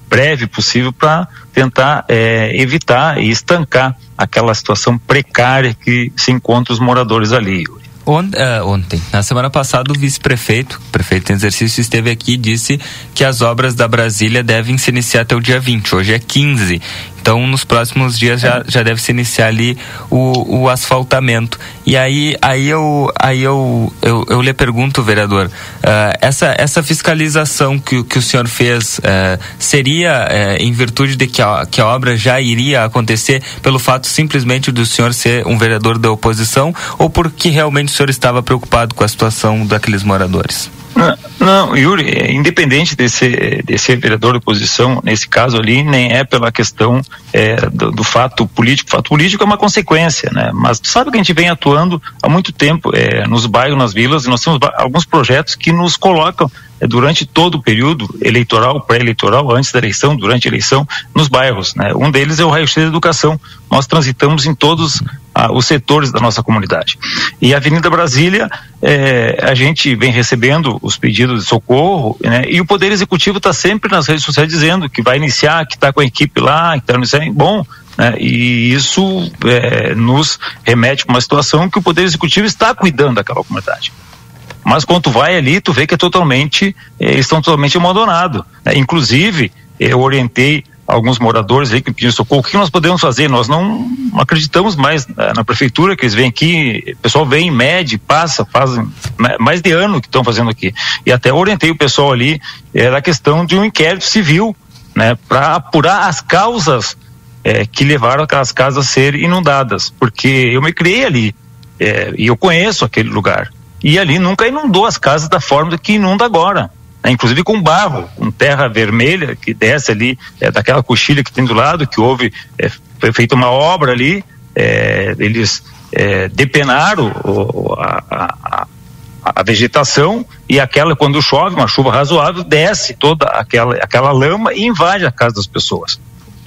breve possível para tentar é, evitar e estancar aquela situação precária que se encontra os moradores ali. Uh, ontem, na semana passada, o vice-prefeito, prefeito em exercício, esteve aqui e disse que as obras da Brasília devem se iniciar até o dia 20. Hoje é 15. Então, nos próximos dias já, já deve se iniciar ali o, o asfaltamento. E aí, aí, eu, aí eu, eu, eu lhe pergunto, vereador, uh, essa, essa fiscalização que, que o senhor fez uh, seria uh, em virtude de que a, que a obra já iria acontecer pelo fato simplesmente do senhor ser um vereador da oposição ou porque realmente o senhor estava preocupado com a situação daqueles moradores? [coughs] Não, Yuri, é, independente de ser, de ser vereador de oposição, nesse caso ali, nem é pela questão é, do, do, fato político. O fato político é uma consequência, né? Mas sabe que a gente vem atuando há muito tempo é, nos bairros, nas vilas, e nós temos alguns projetos que nos colocam durante todo o período eleitoral, pré-eleitoral, antes da eleição, durante a eleição, nos bairros. Né? Um deles é o raio-x da educação. Nós transitamos em todos ah, os setores da nossa comunidade. E a Avenida Brasília, é, a gente vem recebendo os pedidos de socorro, né? e o Poder Executivo está sempre nas redes sociais dizendo que vai iniciar, que está com a equipe lá, que está iniciando. Bom, né? E isso é, nos remete para uma situação que o Poder Executivo está cuidando daquela comunidade Mas quando tu vai ali, tu vê que é totalmente, eh, eles estão totalmente abandonados. né? Inclusive, eu orientei alguns moradores aí que pediram socorro, o que nós podemos fazer? Nós não acreditamos mais eh, na prefeitura, que eles vêm aqui, o pessoal vem, mede, passa, fazem ma- mais de ano que estão fazendo aqui. E até orientei o pessoal ali, era a questão de um inquérito civil, né, para apurar as causas eh, que levaram aquelas casas a serem inundadas, porque eu me criei ali, eh, e eu conheço aquele lugar. E ali nunca inundou as casas da forma que inunda agora. né? Inclusive com barro, com terra vermelha que desce ali, é, daquela coxilha que tem do lado, que houve, é, foi feita uma obra ali, é, eles é, depenaram o- a- a- a vegetação e aquela, quando chove, uma chuva razoável, desce toda aquela, aquela lama e invade a casa das pessoas.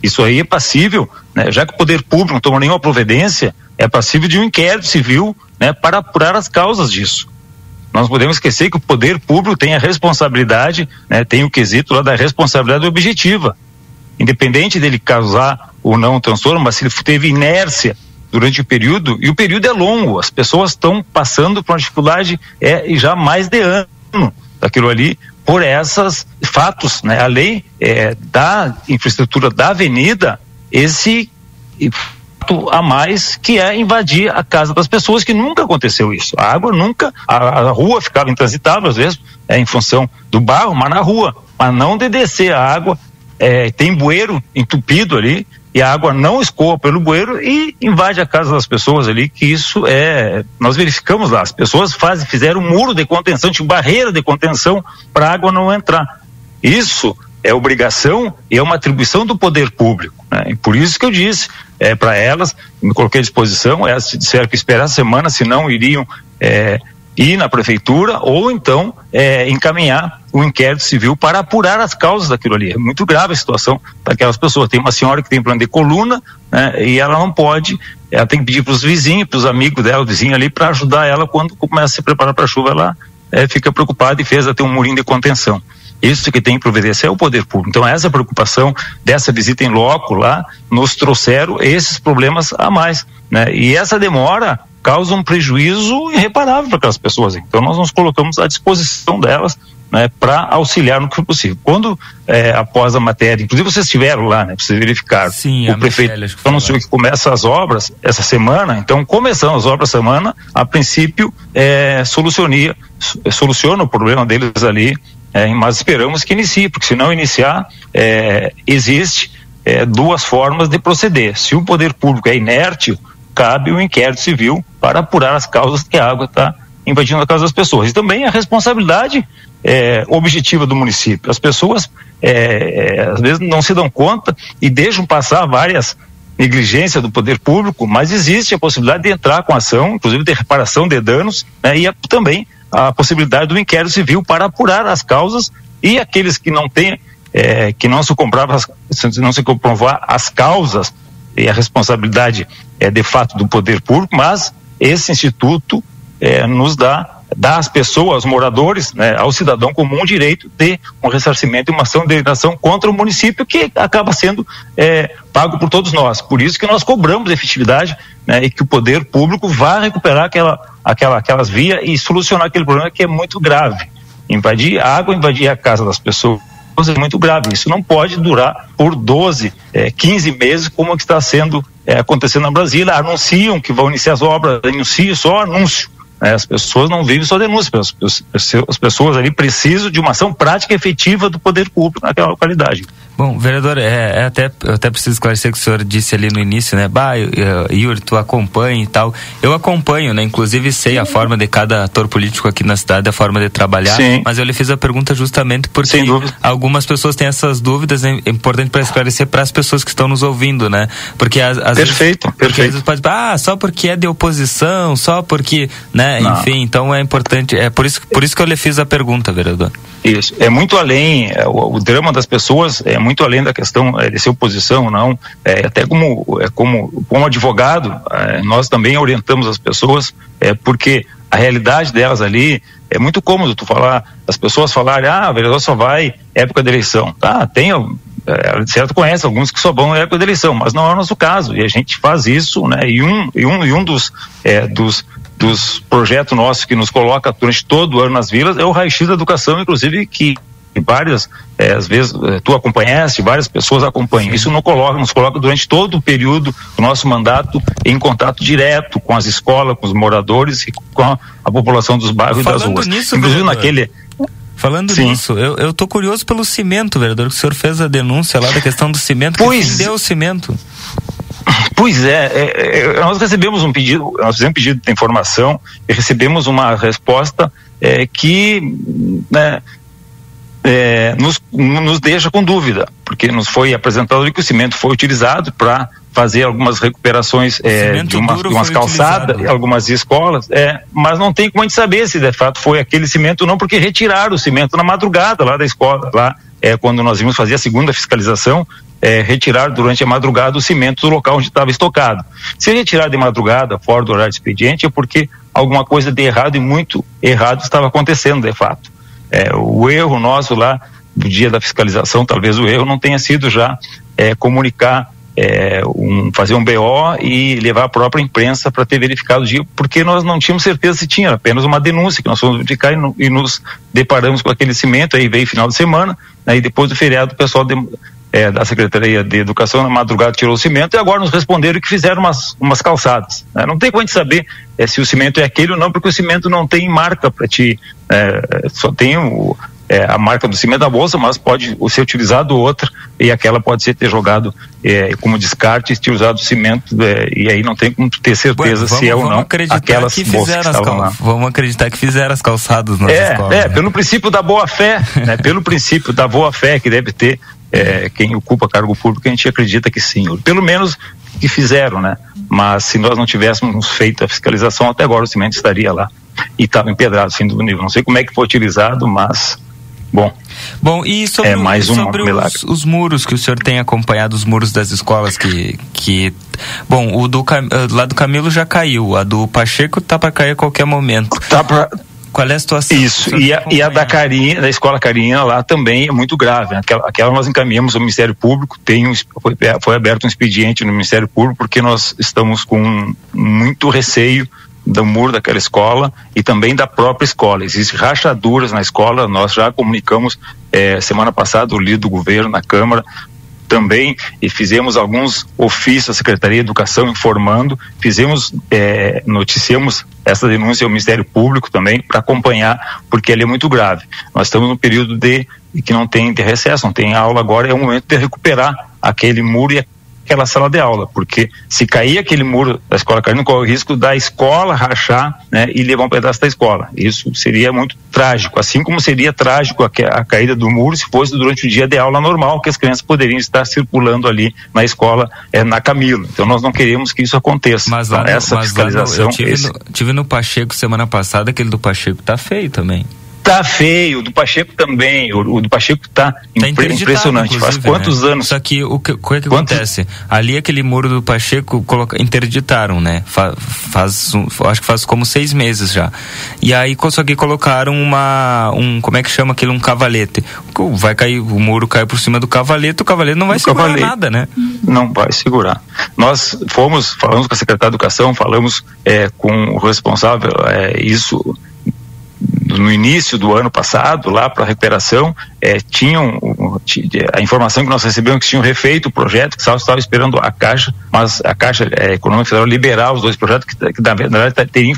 Isso aí é passível, né, já que o poder público não tomou nenhuma providência, é passível de um inquérito civil né, para apurar as causas disso. Nós podemos esquecer que o poder público tem a responsabilidade, né, tem o quesito lá da responsabilidade objetiva. Independente dele causar ou não o transtorno, mas se ele teve inércia durante o período, e o período é longo, as pessoas estão passando por uma dificuldade é, já mais de ano daquilo ali, por esses fatos. Né? A lei é, da infraestrutura da avenida, esse fato a mais que é invadir a casa das pessoas, que nunca aconteceu isso. A água nunca, a, a rua ficava intransitável às vezes, é, em função do barro, mas na rua, mas não de descer a água, é, tem bueiro entupido ali, e a água não escoa pelo bueiro e invade a casa das pessoas ali, que isso é, nós verificamos lá, as pessoas fazem, fizeram um muro de contenção, tinha barreira de contenção para a água não entrar. Isso é obrigação e é uma atribuição do poder público. Né? E por isso que eu disse é, para elas, me coloquei à disposição, elas disseram que esperar a semana, senão iriam é, ir na prefeitura ou então é, encaminhar o inquérito civil para apurar as causas daquilo ali. É muito grave a situação para aquelas pessoas. Tem uma senhora que tem plano de coluna né, e ela não pode, ela tem que pedir para os vizinhos, para os amigos dela, o vizinho ali, para ajudar ela quando começa a se preparar para a chuva, ela é, fica preocupada e fez até um murinho de contenção. Isso que tem que providenciar é o poder público. Então, essa preocupação dessa visita em loco lá nos trouxeram esses problemas a mais. Né? E essa demora causa um prejuízo irreparável para aquelas pessoas. Então, nós nos colocamos à disposição delas né, para auxiliar no que for possível. Quando, é, após a matéria, inclusive vocês estiveram lá, né, vocês verificaram, Sim, o prefeito foi anunciou que começa as obras essa semana, então começando as obras semana, a princípio é, solucionia, so- soluciona o problema deles ali, é, mas esperamos que inicie, porque se não iniciar, é, existe é, duas formas de proceder. Se o poder público é inerte, cabe o inquérito civil para apurar as causas que a água está invadindo a casa das pessoas. E também a responsabilidade é, objetiva do município. As pessoas é, é, às vezes não se dão conta e deixam passar várias negligências do poder público, mas existe a possibilidade de entrar com ação, inclusive de reparação de danos, né, e a- também a possibilidade do inquérito civil para apurar as causas e aqueles que não têm, é, que não se se não se comprovar as causas e a responsabilidade é de fato do poder público, mas esse instituto é, nos dá dá às pessoas, aos moradores, né, ao cidadão comum o direito de um ressarcimento e uma ação de indenização contra o município que acaba sendo é, pago por todos nós. Por isso que nós cobramos efetividade né, e que o poder público vá recuperar aquela, aquela, aquelas vias e solucionar aquele problema que é muito grave. Invadir a água, invadir a casa das pessoas é muito grave. Isso não pode durar por 12, eh, 15 meses, como que está sendo eh, acontecendo na Brasília. Anunciam que vão iniciar as obras, anunciam só anúncio. né? As pessoas não vivem só denúncia, as, as- as pessoas ali precisam de uma ação prática e efetiva do poder público naquela localidade. Bom, vereador, é, é até, eu até preciso esclarecer que o senhor disse ali no início, né? Bah, Yuri, tu acompanha e tal. Eu acompanho, né? Inclusive sei a forma de cada ator político aqui na cidade, a forma de trabalhar. Sim. Mas eu lhe fiz a pergunta justamente porque algumas pessoas têm essas dúvidas, né? é importante para esclarecer para as pessoas que estão nos ouvindo, né? Porque às, às Perfeito, vezes, porque às vezes pode, ah, só porque é de oposição, só porque, né? Não. Enfim, então é importante, é por isso, por isso que eu lhe fiz a pergunta, vereador. Isso. É muito além, é, o, o drama das pessoas é muito além da questão é, de ser oposição ou não. É, até como, é, como, como advogado, nós também orientamos as pessoas, porque a realidade delas ali é muito cômodo tu falar, as pessoas falarem, ah, o vereador só vai época de eleição. Tá, tem, é, certo conhece alguns que só vão na época da eleição, mas não é o nosso caso. E a gente faz isso, né? E um, e um, e um dos, é, dos dos projetos nossos que nos coloca durante todo o ano nas vilas é o raio-x da educação, inclusive que várias, é, às vezes é, tu acompanhaste, várias pessoas acompanham. Isso não coloca, nos coloca durante todo o período do nosso mandato em contato direto com as escolas, com os moradores e com a, a população dos bairros Falando e das ruas. nisso, Inclusive vereador, naquele Falando Sim. nisso, eu, eu tô curioso pelo cimento, vereador, que o senhor fez a denúncia lá da questão do cimento. Pois- Que deu o cimento? Pois é, é, é, nós recebemos um pedido, nós fizemos um pedido de informação e recebemos uma resposta é, que né, é, nos, nos deixa com dúvida, porque nos foi apresentado que o cimento foi utilizado para fazer algumas recuperações é, de, umas, duro de umas calçadas, utilizado. algumas escolas, é, mas não tem como a gente saber se de fato foi aquele cimento ou não, porque retiraram o cimento na madrugada lá da escola, lá é, quando nós íamos fazer a segunda fiscalização, é, retirar durante a madrugada o cimento do local onde estava estocado. Se retirar de madrugada, fora do horário de expediente, é porque alguma coisa de errado e muito errado estava acontecendo, de fato. É, o erro nosso lá, do dia da fiscalização, talvez o erro não tenha sido já é, comunicar, é, um, fazer um BO e levar a própria imprensa para ter verificado o dia, porque nós não tínhamos certeza se tinha, apenas uma denúncia que nós fomos verificar e, no- e nos deparamos com aquele cimento, aí veio final de semana, aí depois do feriado o pessoal de- é, da Secretaria de Educação na madrugada tirou o cimento e agora nos responderam que fizeram umas, umas calçadas. né? Não tem como a gente saber é, se o cimento é aquele ou não, porque o cimento não tem marca para ti, é, só tem o, é, a marca do cimento da bolsa, mas pode ser utilizado outra e aquela pode ser ter jogado é, como descarte e ter usado cimento é, e aí não tem como ter certeza Bueno, se é ou não aquelas que bolsas que fizeram as estavam cal... lá. Vamos acreditar que fizeram as calçadas nas É, escolas. é, né? pelo princípio da boa fé, né? [laughs] Pelo princípio da boa fé que deve ter é, quem ocupa cargo público, a gente acredita que sim. Pelo menos que fizeram, né? Mas se nós não tivéssemos feito a fiscalização, até agora o cimento estaria lá e estava empedrado, fim do nível. Não sei como é que foi utilizado, mas bom. Bom, e sobre, É mais um sobre os, os muros que o senhor tem acompanhado, os muros das escolas que. que bom, o do, eh, lá do Camilo já caiu, a do Pacheco tá para cair a qualquer momento. Tá pra... Qual é a situação? Isso, e a, e a da Carinha, da escola Carinha lá também é muito grave. Aquela, aquela nós encaminhamos ao Ministério Público, tem um, foi, foi aberto um expediente no Ministério Público porque nós estamos com muito receio do muro daquela escola e também da própria escola. Existem rachaduras na escola, nós já comunicamos eh, semana passada o líder do governo na Câmara também e fizemos alguns ofícios à Secretaria de Educação informando, fizemos, eh, noticiamos essa denúncia ao Ministério Público também para acompanhar, porque ele é muito grave. Nós estamos num período de que não tem de recesso, não tem aula agora, é o momento de recuperar aquele muro e aquela sala de aula, porque se cair aquele muro da escola Carino, corre o risco da escola rachar né, e levar um pedaço da escola. Isso seria muito trágico, assim como seria trágico a, a caída do muro se fosse durante o dia de aula normal, que as crianças poderiam estar circulando ali na escola eh, na Camilo. Então nós não queremos que isso aconteça. Mas lá, Então, no- essa mas lá no- fiscalização eu tive, esse- no, tive no Pacheco semana passada, aquele do Pacheco tá feio também. Tá feio, o do Pacheco também. O, o do Pacheco tá, Tá impressionante. Faz quantos né? anos? Só que o que, o que, que acontece? Ali aquele muro do Pacheco coloca, interditaram, né? Fa- faz, acho que faz como seis meses já. E aí só que colocaram uma, um, como é que chama aquilo? Um cavalete. O- Vai cair, o muro cai por cima do cavalete, o cavalete não vai O segurar cavalete. nada, né? não vai segurar. Nós fomos, falamos com a secretária de Educação, falamos é, com o responsável, é, isso no início do ano passado, lá para a recuperação, é, tinham a informação que nós recebemos que tinham refeito o projeto, que só estava esperando a Caixa, mas a Caixa é, Econômica Federal liberar os dois projetos, que, que na verdade teriam,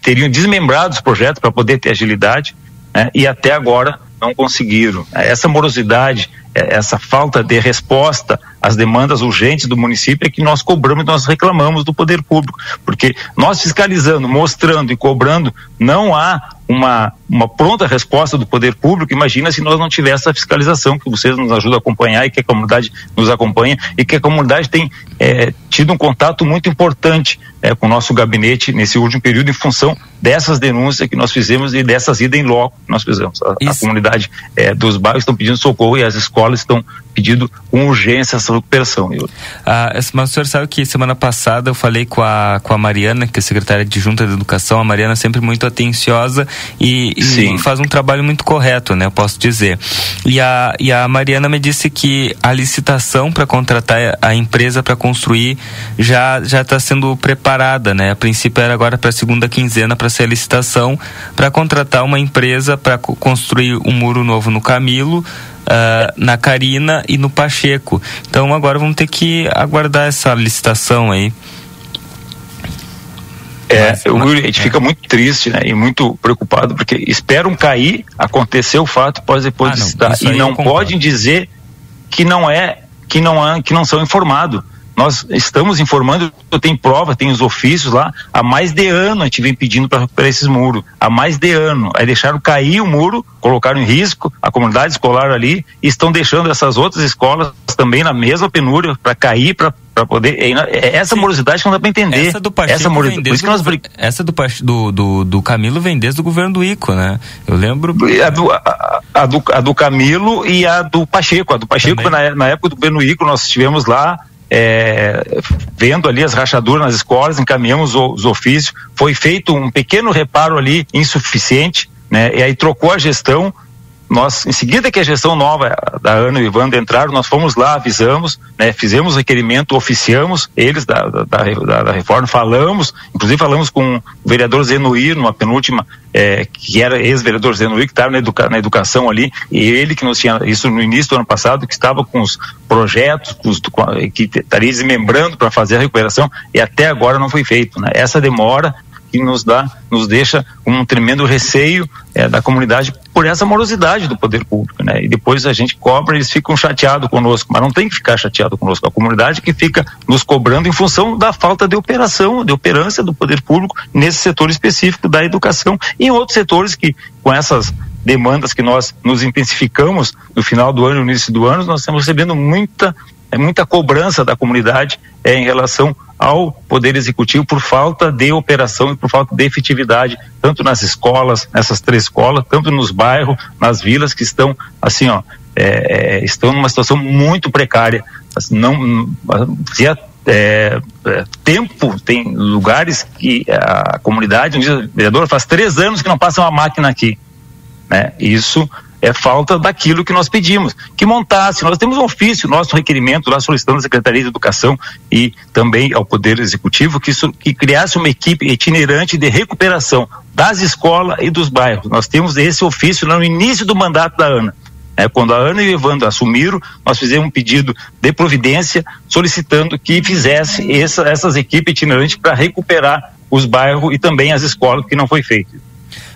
teriam, desmembrado os projetos para poder ter agilidade, né, e até agora não conseguiram. Essa morosidade, eh, essa falta de resposta às demandas urgentes do município é que nós cobramos e nós reclamamos do poder público, porque nós fiscalizando, mostrando e cobrando, não há uma, uma pronta resposta do poder público. Imagina se nós não tivéssemos essa fiscalização que vocês nos ajudam a acompanhar e que a comunidade nos acompanha e que a comunidade tem eh, tido um contato muito importante eh, com o nosso gabinete nesse último período em função dessas denúncias que nós fizemos e dessas idas em loco que nós fizemos. A, a comunidade eh, dos bairros estão pedindo socorro e as escolas estão pedindo com urgência essa recuperação. Yuri. Ah, mas o senhor sabe que semana passada eu falei com a, com a Mariana, que é secretária de Junta de Educação, a Mariana sempre muito atenciosa, e, e faz um trabalho muito correto, né? Eu posso dizer. E a, e a Mariana me disse que a licitação para contratar a empresa para construir já já está sendo preparada, né? A princípio era agora para a segunda quinzena para ser a licitação para contratar uma empresa para construir um muro novo no Camilo uh, na Carina e no Pacheco. Então agora vamos ter que aguardar essa licitação aí. É, mas, eu, a gente é. fica muito triste né, e muito preocupado, porque esperam cair, acontecer o fato, pode depois ah, não, E não podem dizer que não é, que não, é, que não são informados. Nós estamos informando, eu tenho prova, tem os ofícios lá, há mais de ano a gente vem pedindo para recuperar esses muros, há mais de ano. Aí deixaram cair o muro, colocaram em risco a comunidade escolar ali e estão deixando essas outras escolas também na mesma penúria para cair, para para poder é, é essa Sim. morosidade que não dá para entender. Essa do Pacheco essa morosidade por isso que nós brig... essa do, do, do, do Camilo vem desde o governo do Ico né? Eu lembro a do, a, a do, a do Camilo e a do Pacheco. A do Pacheco na, na, época do governo Ico nós estivemos lá é, vendo ali as rachaduras nas escolas, encaminhamos os ofícios, foi feito um pequeno reparo ali, insuficiente, né? E aí trocou a gestão, nós, em seguida que a gestão nova da Ana e o Ivandro entraram, nós fomos lá, avisamos, né, fizemos o requerimento, oficiamos eles da, da, da, da, reforma, falamos, inclusive falamos com o vereador Zenuir, numa penúltima, é, que era ex-vereador Zenuir, que estava na, educa, na educação ali, e ele que nos tinha, isso no início do ano passado, que estava com os projetos com os, com, que estaria desmembrando para fazer a recuperação, e até agora não foi feito. Né? Essa demora que nos dá, nos deixa com um tremendo receio é, da comunidade por essa morosidade do poder público, né? E depois a gente cobra, eles ficam chateados conosco, mas não tem que ficar chateado conosco, a comunidade que fica nos cobrando em função da falta de operação, de operância do poder público nesse setor específico da educação e em outros setores que com essas demandas que nós nos intensificamos no final do ano, no início do ano, nós estamos recebendo muita é muita cobrança da comunidade é, em relação ao Poder Executivo por falta de operação e por falta de efetividade, tanto nas escolas, nessas três escolas, tanto nos bairros, nas vilas que estão, assim, ó, é, é estão numa situação muito precária. Assim, não, fazia é, é, tempo, tem lugares que a comunidade, um vereador, faz três anos que não passa uma máquina aqui. Né? Isso é falta daquilo que nós pedimos, que montasse. Nós temos um ofício, nosso requerimento lá solicitando à Secretaria de Educação e também ao Poder Executivo que, isso, que criasse uma equipe itinerante de recuperação das escolas e dos bairros. Nós temos esse ofício no início do mandato da ANA. É, quando a Ana e o Evandro assumiram, nós fizemos um pedido de providência solicitando que fizesse essa, essas equipes itinerantes para recuperar os bairros e também as escolas, que não foi feito.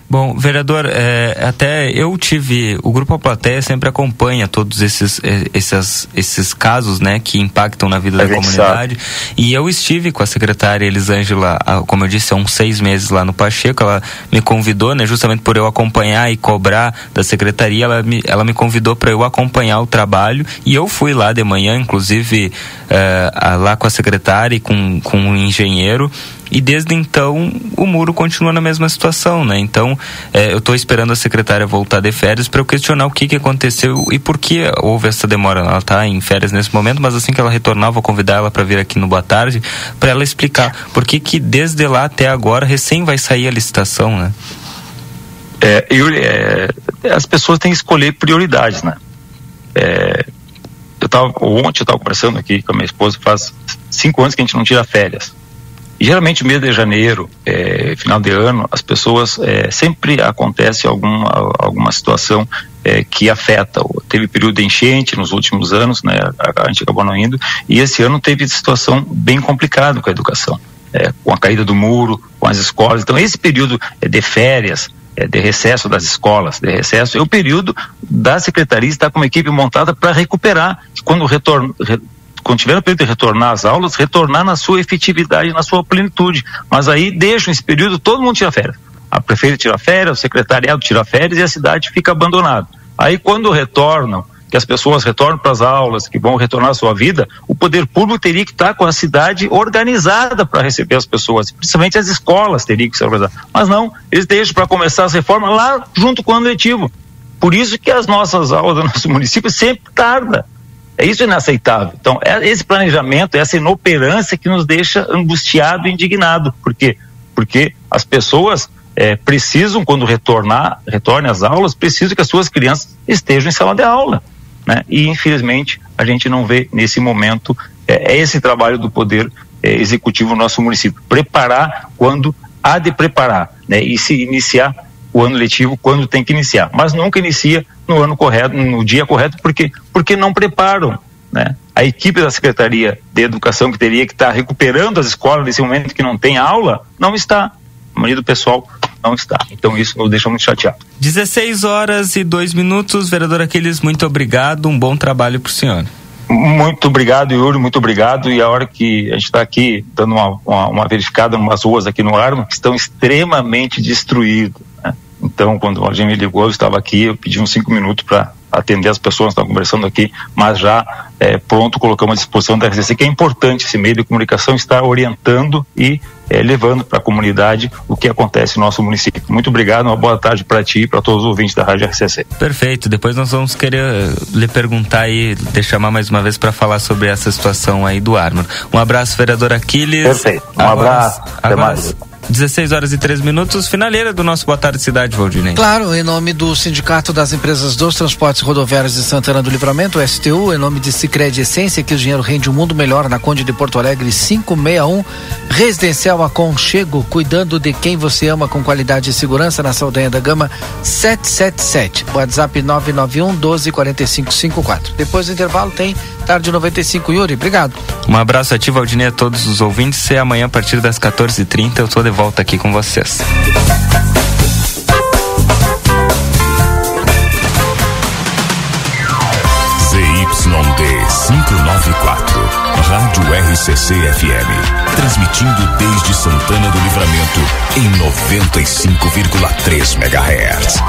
Bom, vereador, é, até eu tive, o Grupo A Plateia sempre acompanha todos esses, é, esses, esses casos, né, que impactam na vida a da comunidade. Sabe. E eu estive com a secretária Elisângela, como eu disse, há uns seis meses lá no Pacheco, ela me convidou, né, justamente por eu acompanhar e cobrar da secretaria, ela me, ela me convidou para eu acompanhar o trabalho e eu fui lá de manhã, inclusive, é, lá com a secretária e com, com um engenheiro, e desde então o muro continua na mesma situação, né? Então é, eu estou esperando a secretária voltar de férias para eu questionar o que, que aconteceu e por que houve essa demora. Ela está em férias nesse momento, mas assim que ela retornar, vou convidar ela para vir aqui no Boa Tarde para ela explicar por que, que desde lá até agora recém vai sair a licitação, né? É, eu, é, as pessoas têm que escolher prioridades, né? É, eu tava, ontem eu estava conversando aqui com a minha esposa, faz cinco anos que a gente não tira férias. Geralmente, mês de janeiro, é, final de ano, as pessoas é, sempre acontece alguma, alguma situação é, que afeta. Teve período de enchente nos últimos anos, né? A, a gente acabou não indo, e esse ano teve situação bem complicada com a educação, é, com a caída do muro, com as escolas. Então, esse período é, de férias, é, de recesso das escolas, de recesso, é o período da secretaria estar com uma equipe montada para recuperar. Quando retorna, quando tiver o período de retornar às aulas, retornar na sua efetividade, na sua plenitude. Mas aí deixam esse período, todo mundo tira férias. A prefeita tira férias, o secretariado tira férias e a cidade fica abandonada. Aí quando retornam, que as pessoas retornam para as aulas, que vão retornar à sua vida, o poder público teria que estar com a cidade organizada para receber as pessoas, principalmente as escolas teriam que ser organizadas. Mas não, eles deixam para começar as reformas lá junto com o ano letivo. Por isso que as nossas aulas do nosso [laughs] município sempre tardam. É isso inaceitável. Então, é esse planejamento, essa inoperância que nos deixa angustiado e indignado. Por quê? Porque as pessoas é, precisam, quando retornar, retornem às aulas, precisam que as suas crianças estejam em sala de aula. Né? E, infelizmente, a gente não vê nesse momento é, é esse trabalho do Poder é, Executivo no nosso município. Preparar quando há de preparar né? e se iniciar o ano letivo quando tem que iniciar. Mas nunca inicia no ano correto, no dia correto, porque, porque não preparam. Né? A equipe da Secretaria de Educação, que teria que estar recuperando as escolas nesse momento que não tem aula, não está. A maioria do pessoal não está. Então isso nos deixa muito chateado. 16 horas e 2 minutos. Vereador Aquiles, muito obrigado. Um bom trabalho para o senhor. Muito obrigado, Yuri, muito obrigado. E a hora que a gente está aqui dando uma, uma, uma, verificada em umas ruas aqui no Arma, que estão extremamente destruídas. Então, quando a gente me ligou, eu estava aqui, eu pedi uns cinco minutos para atender as pessoas que estão conversando aqui, mas já é, pronto colocamos à disposição da RCC, que é importante esse meio de comunicação estar orientando e é, levando para a comunidade o que acontece no nosso município. Muito obrigado, uma boa tarde para ti e para todos os ouvintes da Rádio RCC. Perfeito, depois nós vamos querer eh, lhe perguntar e lhe chamar mais uma vez para falar sobre essa situação aí do Armor. Um abraço, vereador Aquiles. Perfeito, um agora, abraço, até mais. 16 horas e 3 minutos, finaleira do nosso Boa Tarde Cidade, Valdinei. Claro, em nome do Sindicato das Empresas dos Transportes Rodoviários de Santana do Livramento, STU, em nome de Cicred Essência, que o dinheiro rende um mundo melhor na Conde de Porto Alegre 561, Residencial Aconchego, cuidando de quem você ama com qualidade e segurança na Saldanha da Gama 777, WhatsApp 991 12 45 54. Depois do intervalo tem Tarde 95, Yuri, obrigado. Um abraço a ti, Valdinei, a todos os ouvintes e amanhã a partir das 14h30 eu tô de volta aqui com vocês. ZYD 594, Rádio RCC FM. Transmitindo desde Santana do Livramento em 95,3 MHz.